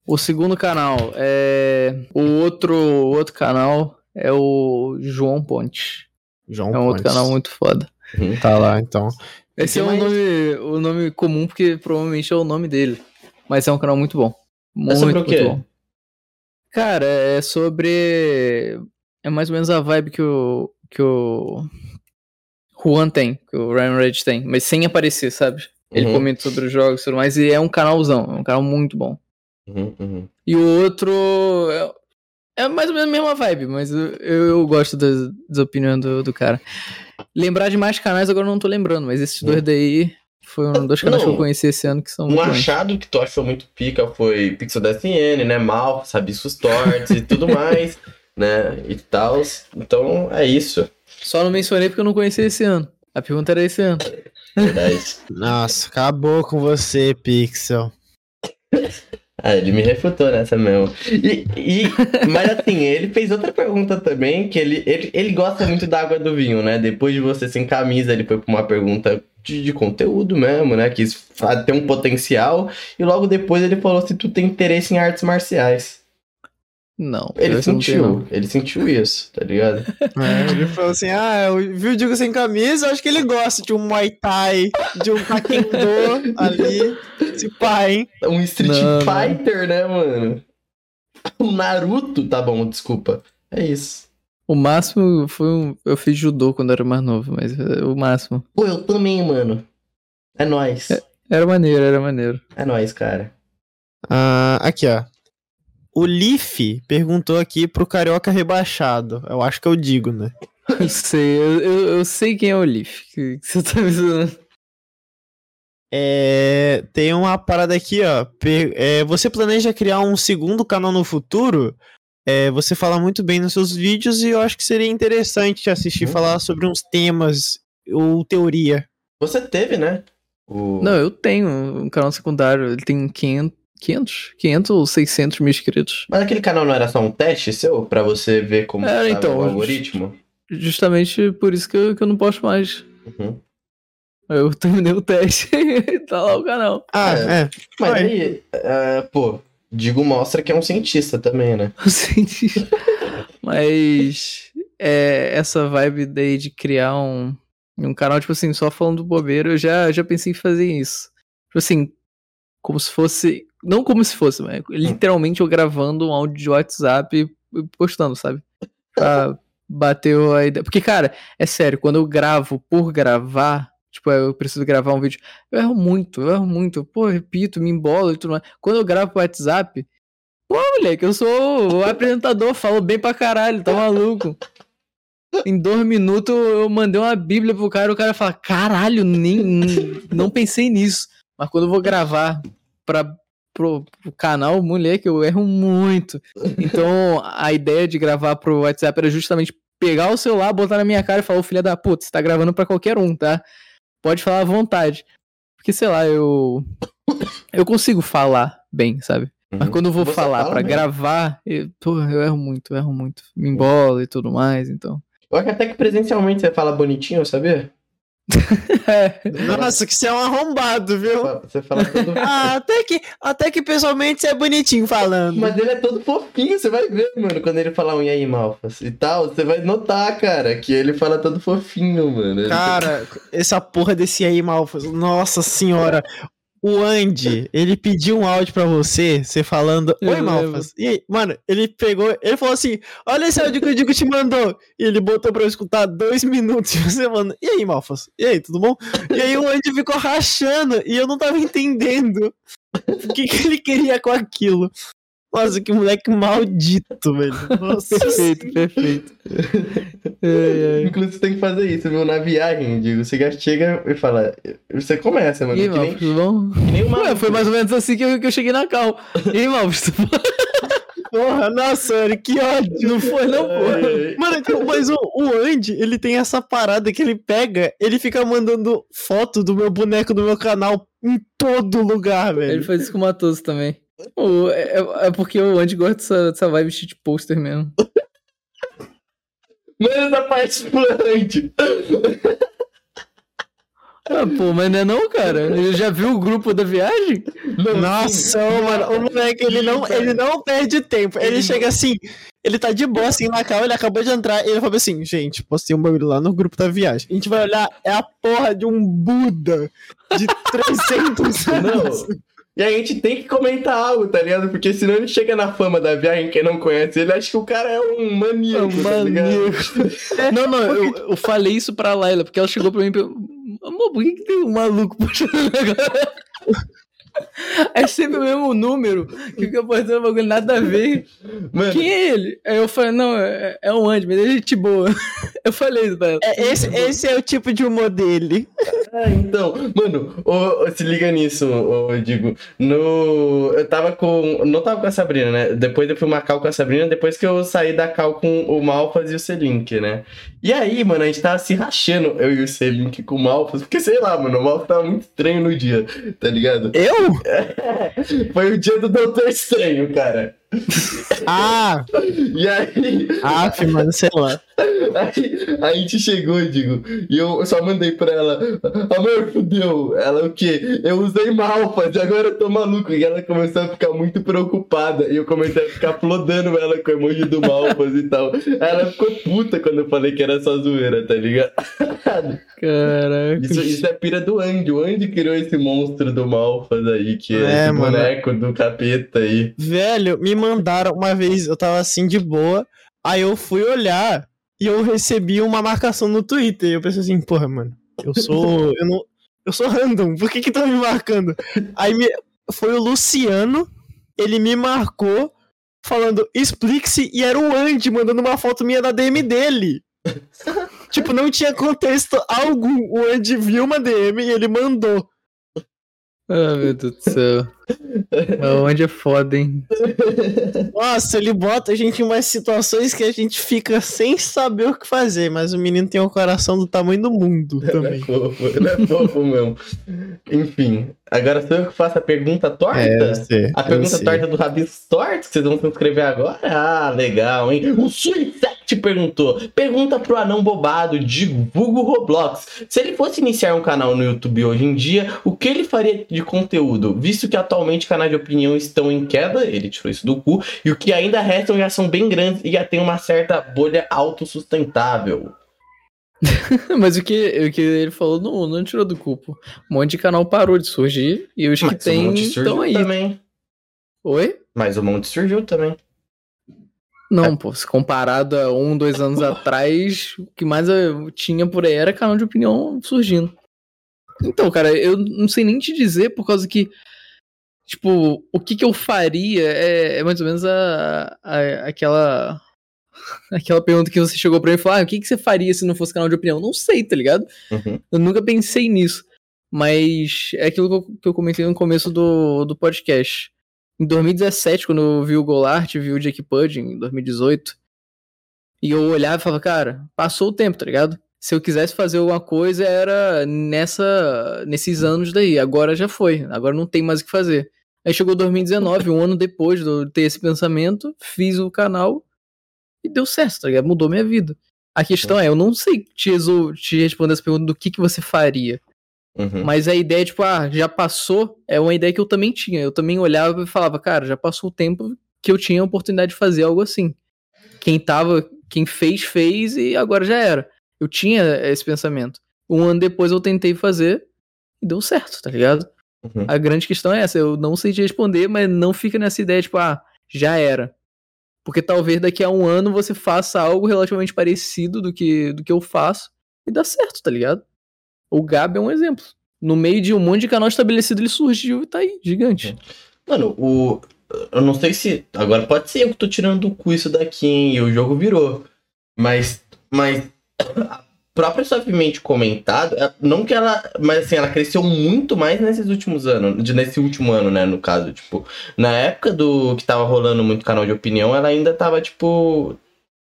O segundo canal é. O outro, o outro canal é o João Ponte. João É um Pontes. outro canal muito foda. Tá lá, então. Esse é um mais? nome, o nome comum, porque provavelmente é o nome dele. Mas é um canal muito bom. Muito, sobre o quê? muito bom. Cara, é sobre. É mais ou menos a vibe que o. que o. Juan tem, que o Ryan Reid tem, mas sem aparecer, sabe? Ele Uhum. comenta sobre os jogos e tudo mais, e é um canalzão, é um canal muito bom. Uhum, uhum. E o outro é, mais ou menos a mesma vibe, mas eu, eu gosto das, das opiniões do, do cara. Lembrar de mais canais agora eu não tô lembrando, mas esses dois daí foram dois canais que Não. eu conheci esse ano que são Um muito bons. achado que tu achou muito pica foi Pixel da SN, né? Mal, Sabiscos Torts e tudo mais, <laughs> né? E tal. Então é isso. Só não mencionei porque eu não conheci esse ano. A pergunta era esse ano. Verdade. Nossa, acabou com você, Pixel. <laughs> Ah, ele me refutou nessa mesmo. E, e- mas assim, ele fez outra pergunta também, que ele, ele, ele gosta muito da água do vinho, né? Depois de você sem camisa, ele foi pra uma pergunta de, de conteúdo mesmo, né? Fa- ter um potencial. E logo depois ele falou se tu tem interesse em artes marciais. Não. Ele não sentiu, não. ele sentiu isso, tá ligado? <laughs> É, ele falou assim: ah, eu vi o Digo sem camisa, eu acho que ele gosta de um Muay Thai, de um Taekwondo <laughs> ali. Esse pai, hein? Um Street Não, não. Fighter, né, mano? Um Naruto, tá bom, desculpa. É isso. O máximo foi um. Eu fiz judô quando era mais novo, mas é o máximo. Pô, eu também, mano. É nóis. Era maneiro, era maneiro. É nóis, cara. Ah, aqui, ó. O Leaf perguntou aqui pro Carioca Rebaixado. Eu acho que eu digo, né? <laughs> Eu sei, eu, eu, eu sei quem é o Leaf. Que, que você tá me zoando. É, tem uma parada aqui, ó. Per- é, você planeja criar um segundo canal no futuro? É, você fala muito bem nos seus vídeos e eu acho que seria interessante te assistir Uhum. falar sobre uns temas ou teoria. Você teve, né? O... Não, eu tenho um canal secundário. Ele tem 500, 500, 500 ou 600 mil inscritos. Mas aquele canal não era só um teste seu? Pra você ver como Era, então, o algoritmo? Justamente por isso que eu, que eu não posto mais. Uhum. Eu terminei o teste <laughs> e tá lá o canal. Ah, É. é. Mas Vai. aí, é, pô, Digo mostra que é um cientista também, né? <laughs> Eu senti. Mas é, essa vibe daí de criar um, um canal, tipo assim, só falando bobeira, eu já, já pensei em fazer isso. Tipo assim, como se fosse. Não como se fosse, mas literalmente eu gravando um áudio de WhatsApp e postando, sabe? Pra <laughs> bater a ideia. Porque, cara, é sério, quando eu gravo por gravar, tipo, eu preciso gravar um vídeo, eu erro muito, eu erro muito. Pô, repito, me embolo e tudo mais. Quando eu gravo pro WhatsApp, pô, moleque, eu sou o apresentador, falo bem pra caralho, tá maluco? Em dois minutos eu mandei uma bíblia pro cara, o cara fala, caralho, nem, não pensei nisso. Mas quando eu vou gravar pra, pro, pro canal, moleque, eu erro muito. Então a ideia de gravar pro WhatsApp era justamente pegar o celular, botar na minha cara e falar, ô filha da puta, você tá gravando pra qualquer um, tá? Pode falar à vontade. Porque, sei lá, eu. Eu consigo falar bem, sabe? Mas quando eu vou Uhum. Você falar fala pra bem. gravar, eu, porra, eu erro muito, eu erro muito. Me embola e tudo mais, então. Eu acho que até que presencialmente você fala bonitinho, sabia? É. Nossa, que você é um arrombado, viu? Você fala todo. <laughs> Ah, até que, até que pessoalmente você é bonitinho falando. Mas ele é todo fofinho, você vai ver, mano, quando ele falar um e aí, Malfas e tal, você vai notar, cara, que ele fala todo fofinho, mano. Cara, essa porra desse aí, Malfas. Nossa senhora. O Andy, ele pediu um áudio pra você, você falando, Eu oi lembro. Malfas. E mano, ele pegou, ele falou assim, olha esse áudio que o Digo te mandou. E ele botou pra eu escutar dois minutos e você falando, e aí Malfas? E aí, tudo bom? E aí o Andy ficou rachando e eu não tava entendendo o que, que ele queria com aquilo. Nossa, que moleque maldito, velho. Nossa Perfeito, perfeito. Ai, <laughs> ai. Inclusive, você tem que fazer isso, viu? Na viagem, digo. Você já chega e fala. Você começa, mano. E aí, que, nem, bom? que nem uma. Ué, foi mais ou menos assim que eu, que eu cheguei na cal. E aí, tudo bom? Porra, nossa, velho, que ódio. Não foi, não, porra. É, Mano, então, mas o, o Andy, ele tem essa parada que ele pega, ele fica mandando foto do meu boneco do meu canal em todo lugar, velho. Ele faz isso com o Matoso também. O- é, é porque o Andy gosta dessa, dessa vibe shit poster mesmo. <laughs> Manda essa parte Andy. Ah, pô, mas não é não, cara. Eu já viu o grupo da viagem? Não, Nossa, mano, o moleque, ele não, ele não perde tempo. Ele, ele chega assim, ele tá de boa assim na calma, ele acabou de entrar e ele falou assim, gente, postei um bagulho lá no grupo da viagem. A gente vai olhar, é a porra de um Buda de <laughs> 300 anos. Não. E a gente tem que comentar algo, tá ligado? Porque senão ele chega na fama da viagem, quem não conhece ele acha que o cara é um maníaco, é um tá maníaco. <laughs> não, não, eu, eu, falei isso pra Laila, porque ela chegou pra mim e perguntou, amor, por que, que tem um maluco puxando agora? <laughs> É sempre o mesmo número que fica postando bagulho nada a ver. Mano. Quem é ele? Aí eu falei, não, é, é um Andy, mas é gente boa. <laughs> Eu falei isso pra ela. É, esse, esse é o tipo de humor dele. Ah, <laughs> então, mano, oh, se liga nisso, oh, digo. No. Eu tava com. Não tava com a Sabrina, né? Depois eu fui uma cal com a Sabrina, depois que eu saí da cal com o Malfas e o Selink, né? E aí, mano, a gente tava se rachando, eu e o Selink com o Malfas, porque sei lá, mano, o Malfas tava muito estranho no dia, tá ligado? Eu? <laughs> Foi o dia do Doutor Estranho, cara. Ah! E aí. Ah, mano, sei lá. Aí, a gente chegou, digo, e eu só mandei pra ela, amor, fudeu. Ela o quê? Eu usei malfas e agora eu tô maluco. E ela começou a ficar muito preocupada. E eu comecei a ficar flodando ela com o emoji do malfas e tal. Ela ficou puta quando eu falei que era só zoeira, tá ligado? Caraca. Isso, isso é pira do Andy. O Andy criou esse monstro do malfas aí, que é, é esse boneco do capeta aí. Velho, me mandaram uma vez, eu tava assim de boa. Aí eu fui olhar e eu recebi uma marcação no Twitter. E eu pensei assim, porra, mano, eu sou. <laughs> eu não. Eu sou random, por que que tá me marcando? Aí me, foi o Luciano, ele me marcou falando explique-se e era o Andy mandando uma foto minha da DM dele. <laughs> tipo, não tinha contexto algum. O Andy viu uma DM e ele mandou. Ah, meu Deus do céu. Onde é foda, hein? Nossa, ele bota a gente em umas situações que a gente fica sem saber o que fazer, mas o menino tem um coração do tamanho do mundo também. Ele é fofo, ele é fofo mesmo. Enfim, agora sou eu que faço a pergunta torta? É, sei, a pergunta torta do Rabis Tortos, que vocês vão se inscrever agora? Ah, legal, hein? O Suicet perguntou: pergunta pro anão bobado de vulgo Roblox. Se ele fosse iniciar um canal no YouTube hoje em dia, o que ele faria de conteúdo? Visto que atualmente canais de opinião estão em queda, ele tirou isso do cu, e o que ainda restam já são bem grandes e já tem uma certa bolha autossustentável. <laughs> Mas o que, o que ele falou não, não tirou do cu. Pô. Um monte de canal parou de surgir e os Mas que tem estão aí. Também. Oi? Mas o monte surgiu também. Não, pô, se comparado a um, dois anos <laughs> atrás, o que mais eu tinha por aí era canal de opinião surgindo. Então, cara, eu não sei nem te dizer, por causa que Tipo, o que que eu faria é, é mais ou menos a, a, aquela <laughs> aquela pergunta que você chegou pra mim e falou: ah, o que, que você faria se não fosse canal de opinião? Não sei, tá ligado? Uhum. Eu nunca pensei nisso. Mas é aquilo que eu, que eu comentei no começo do, do podcast. Em 2017, quando eu vi o Golart, vi o Jake Pudding, em 2018, e eu olhava e falava, cara, passou o tempo, tá ligado? se eu quisesse fazer alguma coisa era nessa nesses anos daí. Agora já foi. Agora não tem mais o que fazer. Aí chegou 2019, um ano depois de eu ter esse pensamento, fiz o canal e deu certo, tá ligado? Mudou minha vida. A questão é, eu não sei te, te responder essa pergunta do que, que você faria. Uhum. Mas a ideia, tipo, ah, já passou, é uma ideia que eu também tinha. Eu também olhava e falava, cara, já passou o tempo que eu tinha a oportunidade de fazer algo assim. Quem tava, quem fez, fez e agora já era. Eu tinha esse pensamento. Um ano depois eu tentei fazer e deu certo, tá ligado? Uhum. A grande questão é essa, eu não sei te responder, mas não fica nessa ideia, tipo, ah, já era. Porque talvez daqui a um ano você faça algo relativamente parecido do que, do que eu faço e dá certo, tá ligado? O Gab é um exemplo. No meio de um monte de canal estabelecido, ele surgiu e tá aí, gigante. Uhum. Mano, o. Eu não sei se. Agora pode ser eu que tô tirando do cu isso daqui, hein? E o jogo virou. Mas. Mas a <coughs> própria suavemente comentada, é, não que ela, mas assim, ela cresceu muito mais nesses últimos anos, nesse último ano, né, no caso, tipo, na época do que tava rolando muito canal de opinião, ela ainda tava, tipo,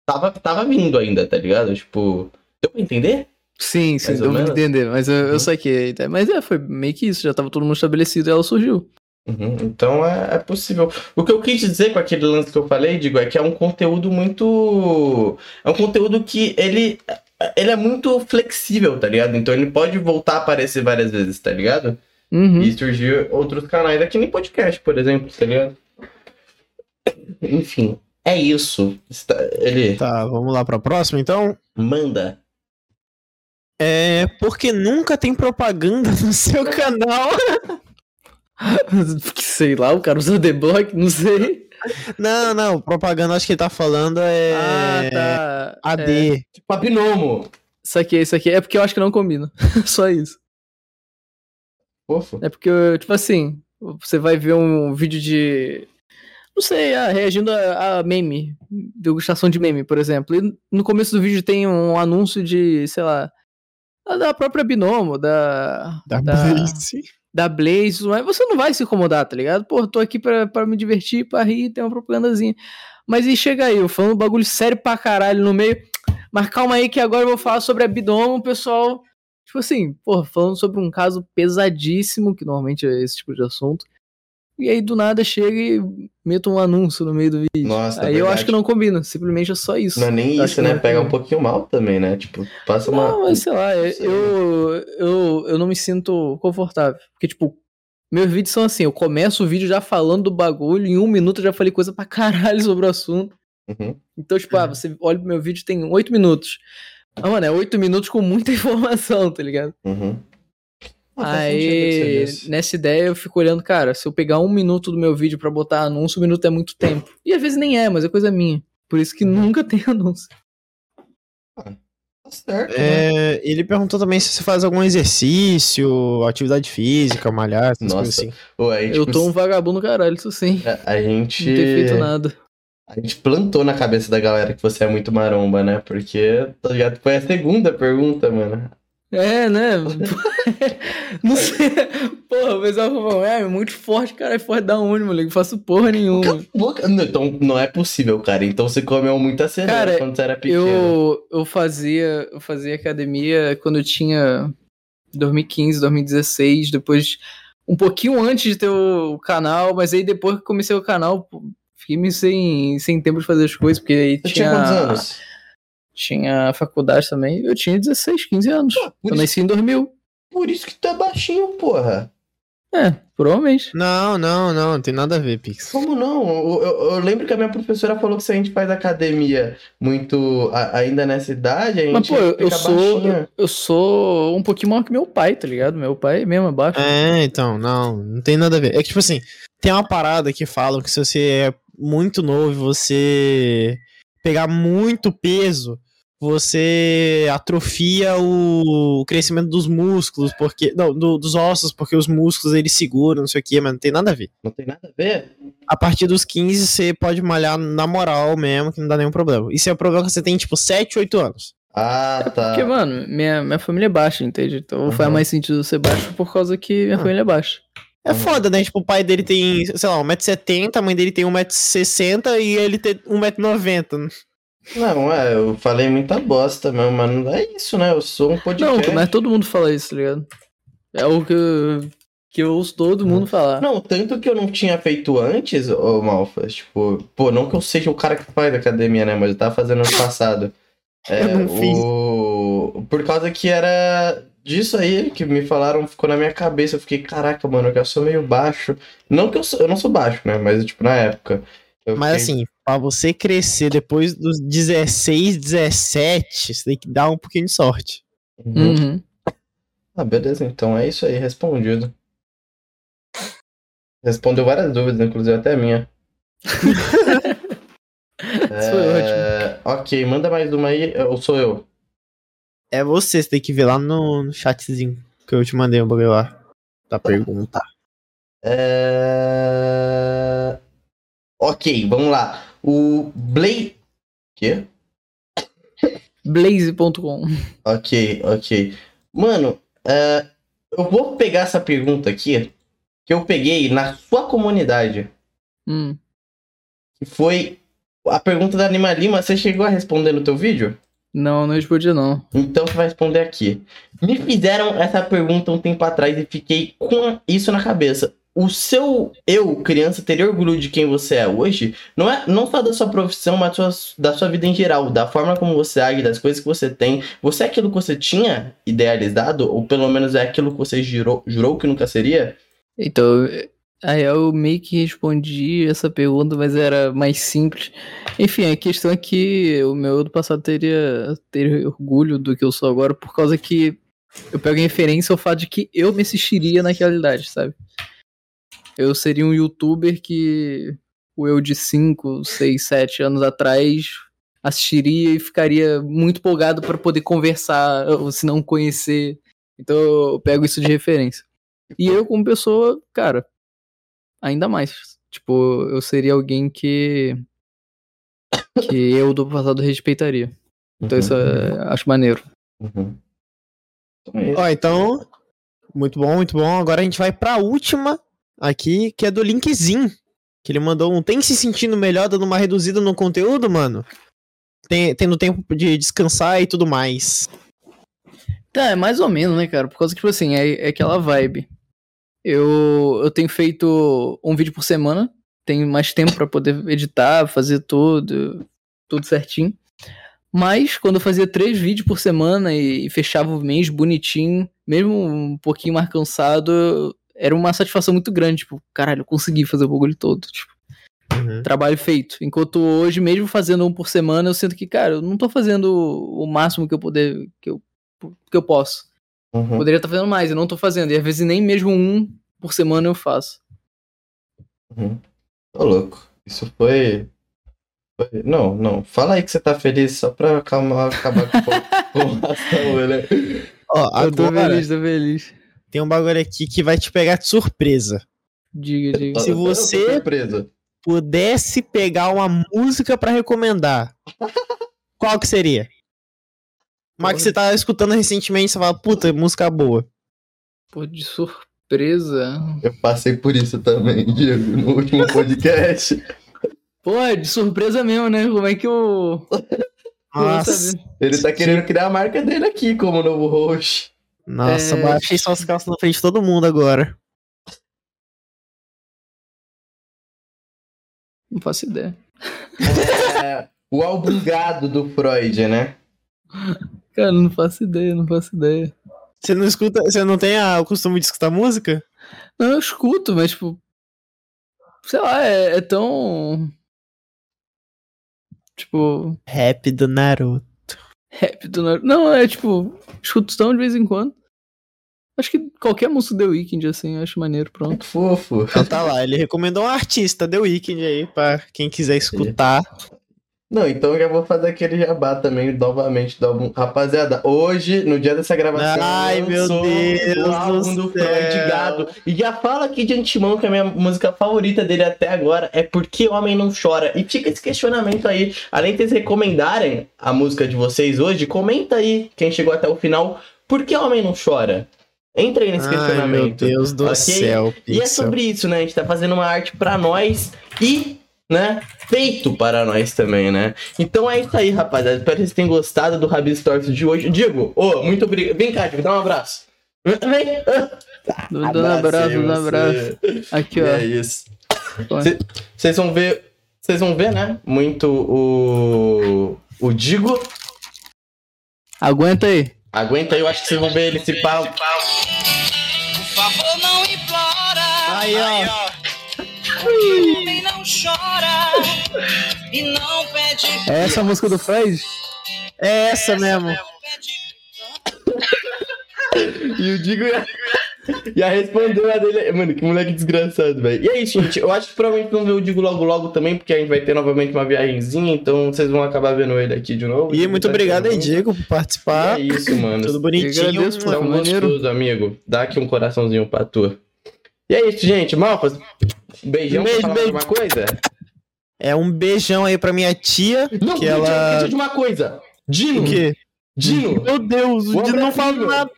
tava, tava vindo ainda, tá ligado? Tipo, deu pra entender? Sim, sim, deu pra entender, mas eu, eu uhum. sei que, mas é, foi meio que isso, já tava todo mundo estabelecido e ela surgiu. Uhum, então é, é, possível. O que eu quis dizer com aquele lance que eu falei, digo, é que é um conteúdo muito. É um conteúdo que ele Ele é muito flexível, tá ligado? Então ele pode voltar a aparecer várias vezes, tá ligado? Uhum. E surgir outros canais aqui nem podcast, por exemplo, tá ligado? Enfim, é isso. Ele Tá, vamos lá pra próxima então. manda. É porque nunca tem propaganda no seu <laughs> canal. Sei lá, o cara usa The Block, não sei. Não, não, propaganda acho que ele tá falando é. Ah, tá. É, AD. Tipo a Binomo. isso aqui, isso aqui. É porque eu acho que não combina. <laughs> Só isso. Fofo. É porque, tipo assim, você vai ver um vídeo de. Não sei, ah, reagindo a, a meme, degustação de meme, por exemplo. E no começo do vídeo tem um anúncio de, sei lá, da própria Binomo, da. Da, da, Blaze. da Blaze, mas você não vai se incomodar, tá ligado? Pô, tô aqui pra, pra me divertir, pra rir, tem uma propagandazinha. Mas e chega aí, eu falando um bagulho sério pra caralho no meio. Mas calma aí que agora eu vou falar sobre a Binomo, pessoal. Tipo assim, porra, falando sobre um caso pesadíssimo, que normalmente é esse tipo de assunto. E aí do nada chega e meta um anúncio no meio do vídeo. Nossa, aí eu verdade. acho que não combina, simplesmente é só isso. Não é nem Acho isso, né? não Pega um pouquinho mal também, né? Tipo, passa uma. Não, mas sei lá, Não sei. eu, eu, eu não me sinto confortável. Porque, tipo, meus vídeos são assim, eu começo o vídeo já falando do bagulho, em um minuto eu já falei coisa pra caralho sobre o assunto. Uhum. Então, tipo, ah, você olha pro meu vídeo, tem oito minutos. Ah, mano, é oito minutos com muita <laughs> informação, tá ligado? Uhum. Ah, Aí, nessa ideia, eu fico olhando, cara, se eu pegar um minuto do meu vídeo pra botar anúncio, um minuto é muito tempo. E às vezes nem é, mas é coisa minha. Por isso que Uhum. nunca <laughs> tem anúncio. Tá certo. né? É, ele perguntou também se você faz algum exercício, atividade física, malhar, essas Nossa, coisas assim. Pô, aí, eu tipo, tô um vagabundo caralho, isso sim. a, a gente. Não ter feito nada. A gente plantou na cabeça da galera que você é muito maromba, né? Porque, tá ligado? Foi a segunda pergunta, mano. É, né? <laughs> não sei. Porra, o pessoal falou, é, é muito forte, cara, é forte da onde, moleque? Não faço porra nenhuma. Boca- Então não é possível, cara. Então você comeu muita cenoura Cara, quando você era pequeno. Eu, eu fazia eu fazia academia quando eu tinha 2015, 2016, depois um pouquinho antes de ter o canal, mas aí depois que comecei o canal, fiquei meio sem, sem tempo de fazer as coisas, porque aí Você tinha, tinha quantos anos? Tinha faculdade também. Eu tinha 16, 15 anos. por eu isso- nasci em 2000. Por isso que tu é baixinho, porra. É, provavelmente. Não, não, não, não tem nada a ver, Pix. Como não? Eu, eu- eu lembro que a minha professora falou que se a gente faz academia muito a- ainda nessa idade, a gente Mas, pô, eu, eu sou. baixinho. Eu sou um pouquinho maior que meu pai, tá ligado? Meu pai mesmo é baixo. É, então, não, não tem nada a ver. É que, tipo assim, tem uma parada que falam que se você é muito novo e você pegar muito peso, você atrofia o crescimento dos músculos, porque. Não, do- dos ossos, porque os músculos eles seguram, não sei o que, mas não tem nada a ver. Não tem nada a ver? A partir dos 15, você pode malhar na moral mesmo, que não dá nenhum problema. Isso é o problema que você tem, tipo, 7, 8 anos. Ah, tá. Porque, mano, minha, minha família é baixa, entende? Então faz Uhum. mais sentido ser baixo por causa que minha Ah. família é baixa. É Uhum. foda, né? Tipo, o pai dele tem, sei lá, 1,70m, a mãe dele tem 1,60m e ele tem 1,90m. Não, é, eu falei muita bosta mesmo, mas não é isso, né? Eu sou um Não, podcast. mas todo mundo fala isso, tá ligado? É o que eu, que eu ouço todo mundo falar. Não, tanto que eu não tinha feito antes, ô Malfa, tipo, pô, não que eu seja o cara que faz academia, né? Mas eu tava fazendo ano passado. É, <laughs> Eu não fiz. o... Por causa que era disso aí que me falaram, ficou na minha cabeça. Eu fiquei, caraca, mano, eu sou meio baixo. Não que eu sou, eu não sou baixo, né? Mas, tipo, na época. Mas fiquei- assim, pra você crescer depois dos 16, 17, você tem que dar um pouquinho de sorte. Uhum. Uhum. Ah, beleza, então é isso aí, respondido. Respondeu várias dúvidas, inclusive até a minha. <laughs> Isso foi É, Ok, manda mais uma aí, ou sou eu? É você, você tem que ver lá no, no chatzinho que eu te mandei um bagulho lá. Da pergunta. É... Ok, vamos lá. O Blade. Quê? Blaze.com. Ok, ok. Mano, é, eu vou pegar essa pergunta aqui, que eu peguei na sua comunidade, Hum. que foi a pergunta da Anima Lima. Você chegou a responder no teu vídeo? Não, não respondi não. Então você vai responder aqui. Me fizeram essa pergunta um tempo atrás e fiquei com isso na cabeça. o seu eu, criança, teria orgulho de quem você é hoje, não é não só da sua profissão, mas da sua, da sua vida em geral, da forma como você age, das coisas que você tem. Você é aquilo que você tinha idealizado, ou pelo menos é aquilo que você jurou, jurou que nunca seria? Então, aí eu meio que respondi essa pergunta, mas era mais simples. Enfim, a questão é que o meu eu do passado teria, teria orgulho do que eu sou agora, por causa que eu pego referência ao fato de que eu me assistiria naquela idade, sabe? Eu seria um youtuber que o eu de 5, 6, 7 anos atrás assistiria e ficaria muito empolgado para poder conversar, ou se não conhecer. Então eu pego isso de referência. E eu, como pessoa, cara, ainda mais. Tipo, eu seria alguém que. que eu do passado respeitaria. Então uhum. isso é, acho maneiro. Uhum. Ó, então. Muito bom, muito bom. Agora a gente vai pra última aqui, que é do Linkzinho. Que ele mandou um. Tem se sentindo melhor dando uma reduzida no conteúdo, mano? Tem, tendo tempo de descansar e tudo mais. Tá, é mais ou menos, né, cara? Por causa que, tipo assim, é, é aquela vibe. Eu, eu tenho feito um vídeo por semana. Tenho mais tempo para poder editar, fazer tudo, tudo certinho. Mas quando eu fazia três vídeos por semana e, e fechava o mês bonitinho, mesmo um pouquinho mais cansado, era uma satisfação muito grande. Tipo, caralho, eu consegui fazer o bagulho todo. Tipo, uhum. trabalho feito. Enquanto hoje, mesmo fazendo um por semana, eu sinto que, cara, eu não tô fazendo o máximo que eu poder, que eu, que eu posso. Uhum. Poderia estar tá fazendo mais, eu não tô fazendo. E às vezes nem mesmo um por semana eu faço. Uhum. Tô louco. Isso foi. foi... Não, não. Fala aí que você tá feliz só pra acalmar, acabar com, com a ação, né? Ó, agora... Eu tô feliz, tô feliz tem um bagulho aqui que vai te pegar de surpresa. Diga, diga. Se você pudesse pegar uma música para recomendar, qual que seria? Uma que você tá escutando recentemente, você fala, puta, música boa. Pô, de surpresa. Eu passei por isso também, Diego, no último <laughs> podcast. Pô, é de surpresa mesmo, né? Como é que eu. Nossa. Ele tá querendo criar a marca dele aqui como novo host. Nossa, é... baixei suas calças na frente de todo mundo agora. Não faço ideia. É, o álbum gado do Freud, né? <laughs> Cara, não faço ideia, não faço ideia. Você não escuta, você não tem a, o costume de escutar música? Não, eu escuto, mas tipo. Sei lá, é, é tão. Tipo. Rap do Naruto. Rap do Naruto. Não, é tipo, escuto tão de vez em quando. Acho que qualquer música The Weeknd, assim, eu acho maneiro, pronto. Fofo. Então tá lá, ele recomendou um artista, The Weeknd aí, pra quem quiser escutar. Não, então eu já vou fazer aquele jabá também, novamente, do. Rapaziada, hoje, no dia dessa gravação, Ai, meu Deus o álbum do, do Freud Gado. E já fala aqui de antemão que a minha música favorita dele até agora é Porque o Homem Não Chora. E fica esse questionamento aí. Além de vocês recomendarem a música de vocês hoje, comenta aí, quem chegou até o final, Por que Homem Não Chora? Entra aí nesse Ai, questionamento. Meu Deus do okay? céu. Pixel. E é sobre isso, né? A gente tá fazendo uma arte para nós e né? Feito para nós também, né? Então é isso aí, rapaziada. Espero que vocês tenham gostado do Rabis Tortos de hoje. Diego, ô, oh, muito obrigado. Vem cá, Diego, dá um abraço. Vem. Dá um abraço, dá um abraço. Aqui, ó. É isso. Vocês vão ver. Vocês vão ver, né? Muito o. O Digo. Aguenta aí. Aguenta aí, eu acho que vocês vão ver ele se pau. Por favor, não implora. Aí, ó. Homem não chora e não pede. É essa a música do Fred? É essa, essa mesmo. mesmo. e o Digo ia, <laughs> ia responder a dele. Mano, que moleque desgraçado, velho. E é isso, gente. Eu acho que provavelmente vão ver o Digo logo logo também, porque a gente vai ter novamente uma viagemzinha, então vocês vão acabar vendo ele aqui de novo. E muito obrigado aí, Diego, por participar. E é isso, mano. Tudo bonitinho. Agradeço, Tão gostoso, amigo. Dá aqui um coraçãozinho pra tu. E é isso, gente. Malfas, beijão beijo, pra falar beijo. alguma coisa? É um beijão aí pra minha tia. Não, que ela... de uma coisa. Dino. O quê? Dino. Meu Deus, o Dino não fala nada.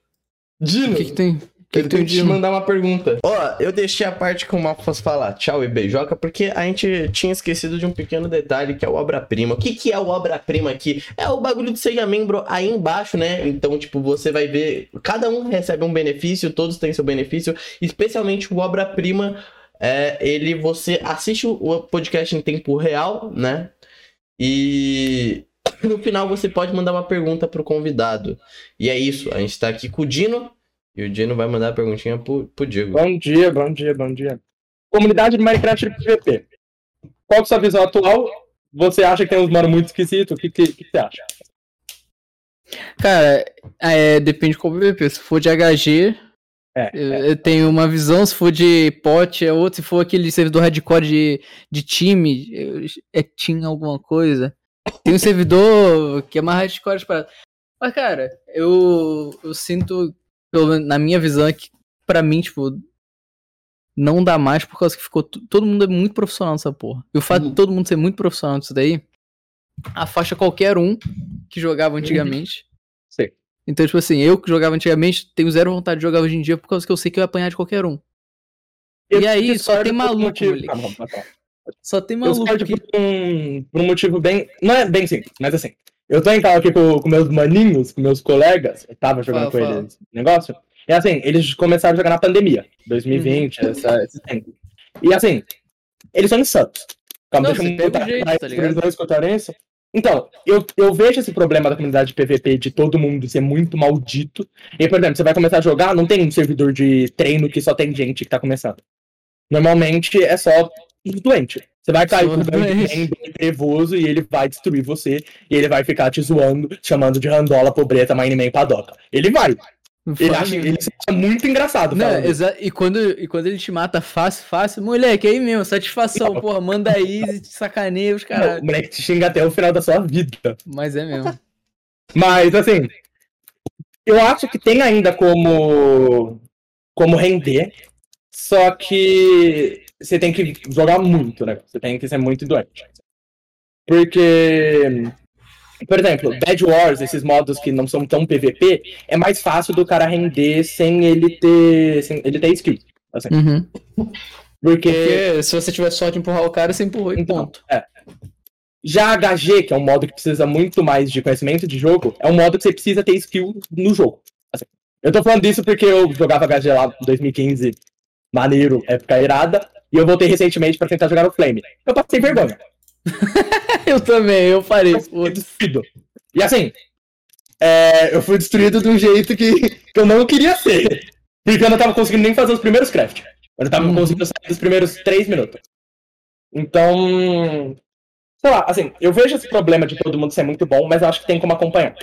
Dino. O que, que tem? O que, ele tem que te mandar uma pergunta. Ó, oh, eu deixei a parte que o Malfas falar tchau e beijoca, porque a gente tinha esquecido de um pequeno detalhe que é o obra-prima. O que, que é o obra-prima aqui? É o bagulho de seja membro aí embaixo, né? Então, tipo, você vai ver. Cada um recebe um benefício, todos têm seu benefício, especialmente o obra-prima. É, ele você assiste o podcast em tempo real, né? E no final você pode mandar uma pergunta pro convidado. E é isso, a gente tá aqui com o Dino e o Dino vai mandar a perguntinha pro, pro Diego. Bom dia, bom dia, bom dia. Comunidade de Minecraft PVP. Qual é a sua visão atual? Você acha que tem uns mano muito esquisito? O que, que, que você acha? Cara, é, depende de qual PVP. Se for de HG, é, eu, é. eu, tenho uma visão. Se for de pot, é outro. Se for aquele servidor hardcore de, de time, é team alguma coisa. Tem um servidor que é mais hardcore para. Mas, cara, eu, eu sinto pelo na minha visão, é que pra mim, tipo, não dá mais por causa que ficou. Todo mundo é muito profissional nessa porra. E o fato uhum. de todo mundo ser muito profissional nisso daí afasta qualquer um que jogava antigamente. Sim. Então, tipo assim, eu que jogava antigamente tenho zero vontade de jogar hoje em dia por causa que eu sei que eu ia apanhar de qualquer um. Eu e aí, só tem maluco, motivo... Só tem maluco. Eu que... por, um, por um motivo bem. Não é bem simples, mas assim. Eu tô em casa aqui com, com meus maninhos, com meus colegas, eu tava jogando fala, com fala. eles negócio. E assim, eles começaram a jogar na pandemia, 2020, uhum. essa, esse tempo. E assim, eles são insanos. Calma, deixa eu jeito, tá dois Então, eu, eu vejo esse problema da comunidade de PVP de todo mundo ser muito maldito. E, por exemplo, você vai começar a jogar, não tem um servidor de treino que só tem gente que tá começando. Normalmente é só doente. Você vai cair com um bem trevoso e ele vai destruir você. E ele vai ficar te zoando, chamando de randola, pobreta, mineman, padoca. Ele vai. Ele acha ele é muito engraçado. Não, e, quando, e quando ele te mata fácil, fácil, moleque, aí mesmo, satisfação, não. porra, manda easy, te sacaneia os caras. O moleque te xinga até o final da sua vida. Mas é mesmo. Mas, assim, eu acho que tem ainda como, como render, só que você tem que jogar muito, né? Você tem que ser muito doente. Porque, por exemplo, Bad Wars, esses modos que não são tão PVP, é mais fácil do cara render sem ele ter, sem ele ter skill. Assim. Uhum. Porque... Porque... se você tiver sorte de empurrar o cara, você empurrou e então, ponto. É. Já HG, que é um modo que precisa muito mais de conhecimento de jogo, é um modo que você precisa ter skill no jogo. Assim. Eu tô falando disso porque eu jogava HG lá em 2015, maneiro, época irada. E eu voltei recentemente para tentar jogar no Flame. Eu passei vergonha. <laughs> eu também, eu parei. destruído. E assim, é, eu fui destruído de um jeito que, eu não queria ser. Porque eu não tava conseguindo nem fazer os primeiros craft. Eu não tava uhum. conseguindo sair dos primeiros três minutos. Então, sei lá, assim, eu vejo esse problema de todo mundo ser muito bom, mas eu acho que tem como acompanhar.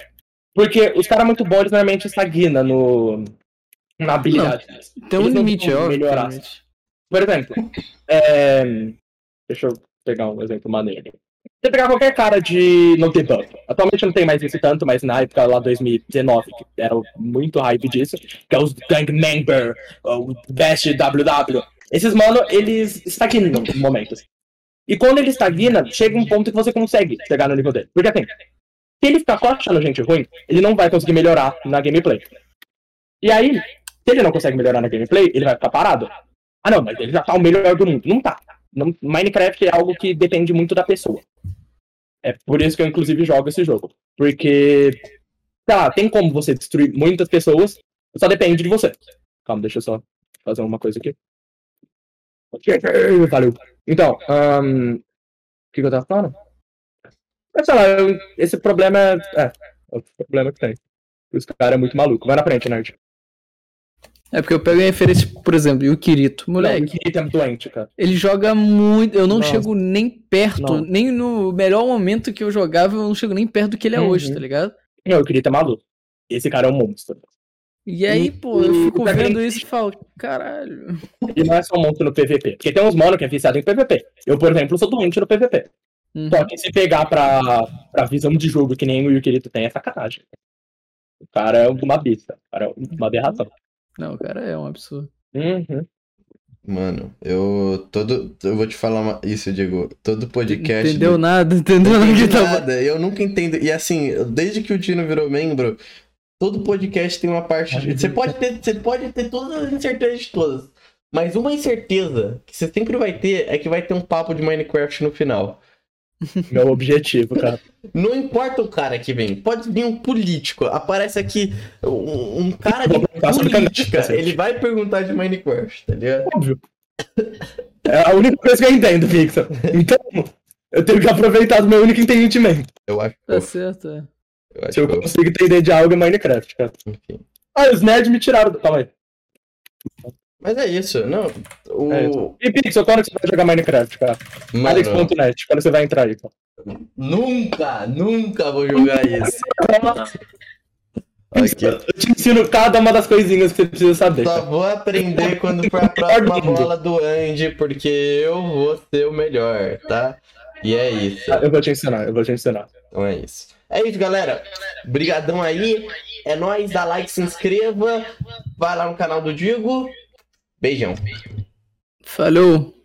Porque os caras muito bons, eles normalmente estagnam no, na habilidade. Não, tem um limite, ó. Melhorar. Por exemplo, é... deixa eu pegar um exemplo maneiro. Você pegar qualquer cara de no debug. Atualmente não tem mais isso tanto, mas na época lá 2019, que era muito hype disso, que é os Gang Member, o Best WW. Esses mano, eles estagnam no momento. E quando ele estagna, chega um ponto que você consegue chegar no nível dele. Porque assim, se ele ficar só achando gente ruim, ele não vai conseguir melhorar na gameplay. E aí, se ele não consegue melhorar na gameplay, ele vai ficar parado. Ah, não, mas ele já tá o melhor do mundo. Não tá. Minecraft é algo que depende muito da pessoa. É por isso que eu, inclusive, jogo esse jogo. Porque, sei lá, tem como você destruir muitas pessoas, só depende de você. Calma, deixa eu só fazer uma coisa aqui. Valeu. Então, um, o que, eu tava falando? Mas, sei lá, eu, esse problema é, é, é o problema que tem. Os caras é muito maluco. Vai na frente, Nerd. É porque eu pego a referência, por exemplo, o Kirito. Moleque. Não, o Kirito é doente, cara. Ele joga muito. Eu não Nossa. chego nem perto, não. nem no melhor momento que eu jogava, eu não chego nem perto do que ele é uhum. hoje, tá ligado? Não, o Kirito é maluco. Esse cara é um monstro. E aí, e, pô, eu fico vendo isso e falo, caralho. E não é só um monstro no PVP. Porque tem uns monos que é viciado em PVP. Eu, por exemplo, sou doente no PVP. Uhum. Só que se pegar pra, pra visão de jogo que nem o Kirito tem, é sacanagem. O cara é uma besta. O cara é uma aberração. Não, o cara é um absurdo. Uhum. Mano, eu todo. Eu vou te falar uma, isso, Diego. Todo podcast. Entendeu do... nada, entendeu nada. nada. Eu nunca entendo. E assim, desde que o Tino virou membro, Todo podcast tem uma parte. De... Você pode ter, você pode ter todas as incertezas de todas. Mas uma incerteza que você sempre vai ter é que vai ter um papo de Minecraft no final. Meu objetivo, cara. Não importa o cara que vem, pode vir um político. Aparece aqui um, um cara de política, ele vai perguntar de Minecraft, tá ligado? Óbvio. É a única coisa que eu entendo, Victor. Então, eu tenho que aproveitar do meu único entendimento. Eu acho. Tá certo, é. Eu Se eu consigo entender de algo é Minecraft, cara. Enfim. Ah, os nerds me tiraram do. Calma aí. Mas é isso, não. O... É. E Pixel, quando você vai jogar Minecraft, cara? Alex.net, quando você vai entrar aí, cara? Nunca, nunca vou jogar isso. Aqui. Eu te ensino cada uma das coisinhas que você precisa saber. Só cara. vou aprender <laughs> quando for a próxima bola do Andy, porque eu vou ser o melhor, tá? E é isso. Ah, eu vou te ensinar, eu vou te ensinar. Então é isso. É isso, galera. Brigadão aí. É nóis, dá like, se inscreva. Vai lá no canal do Digo. Beijão. Falou.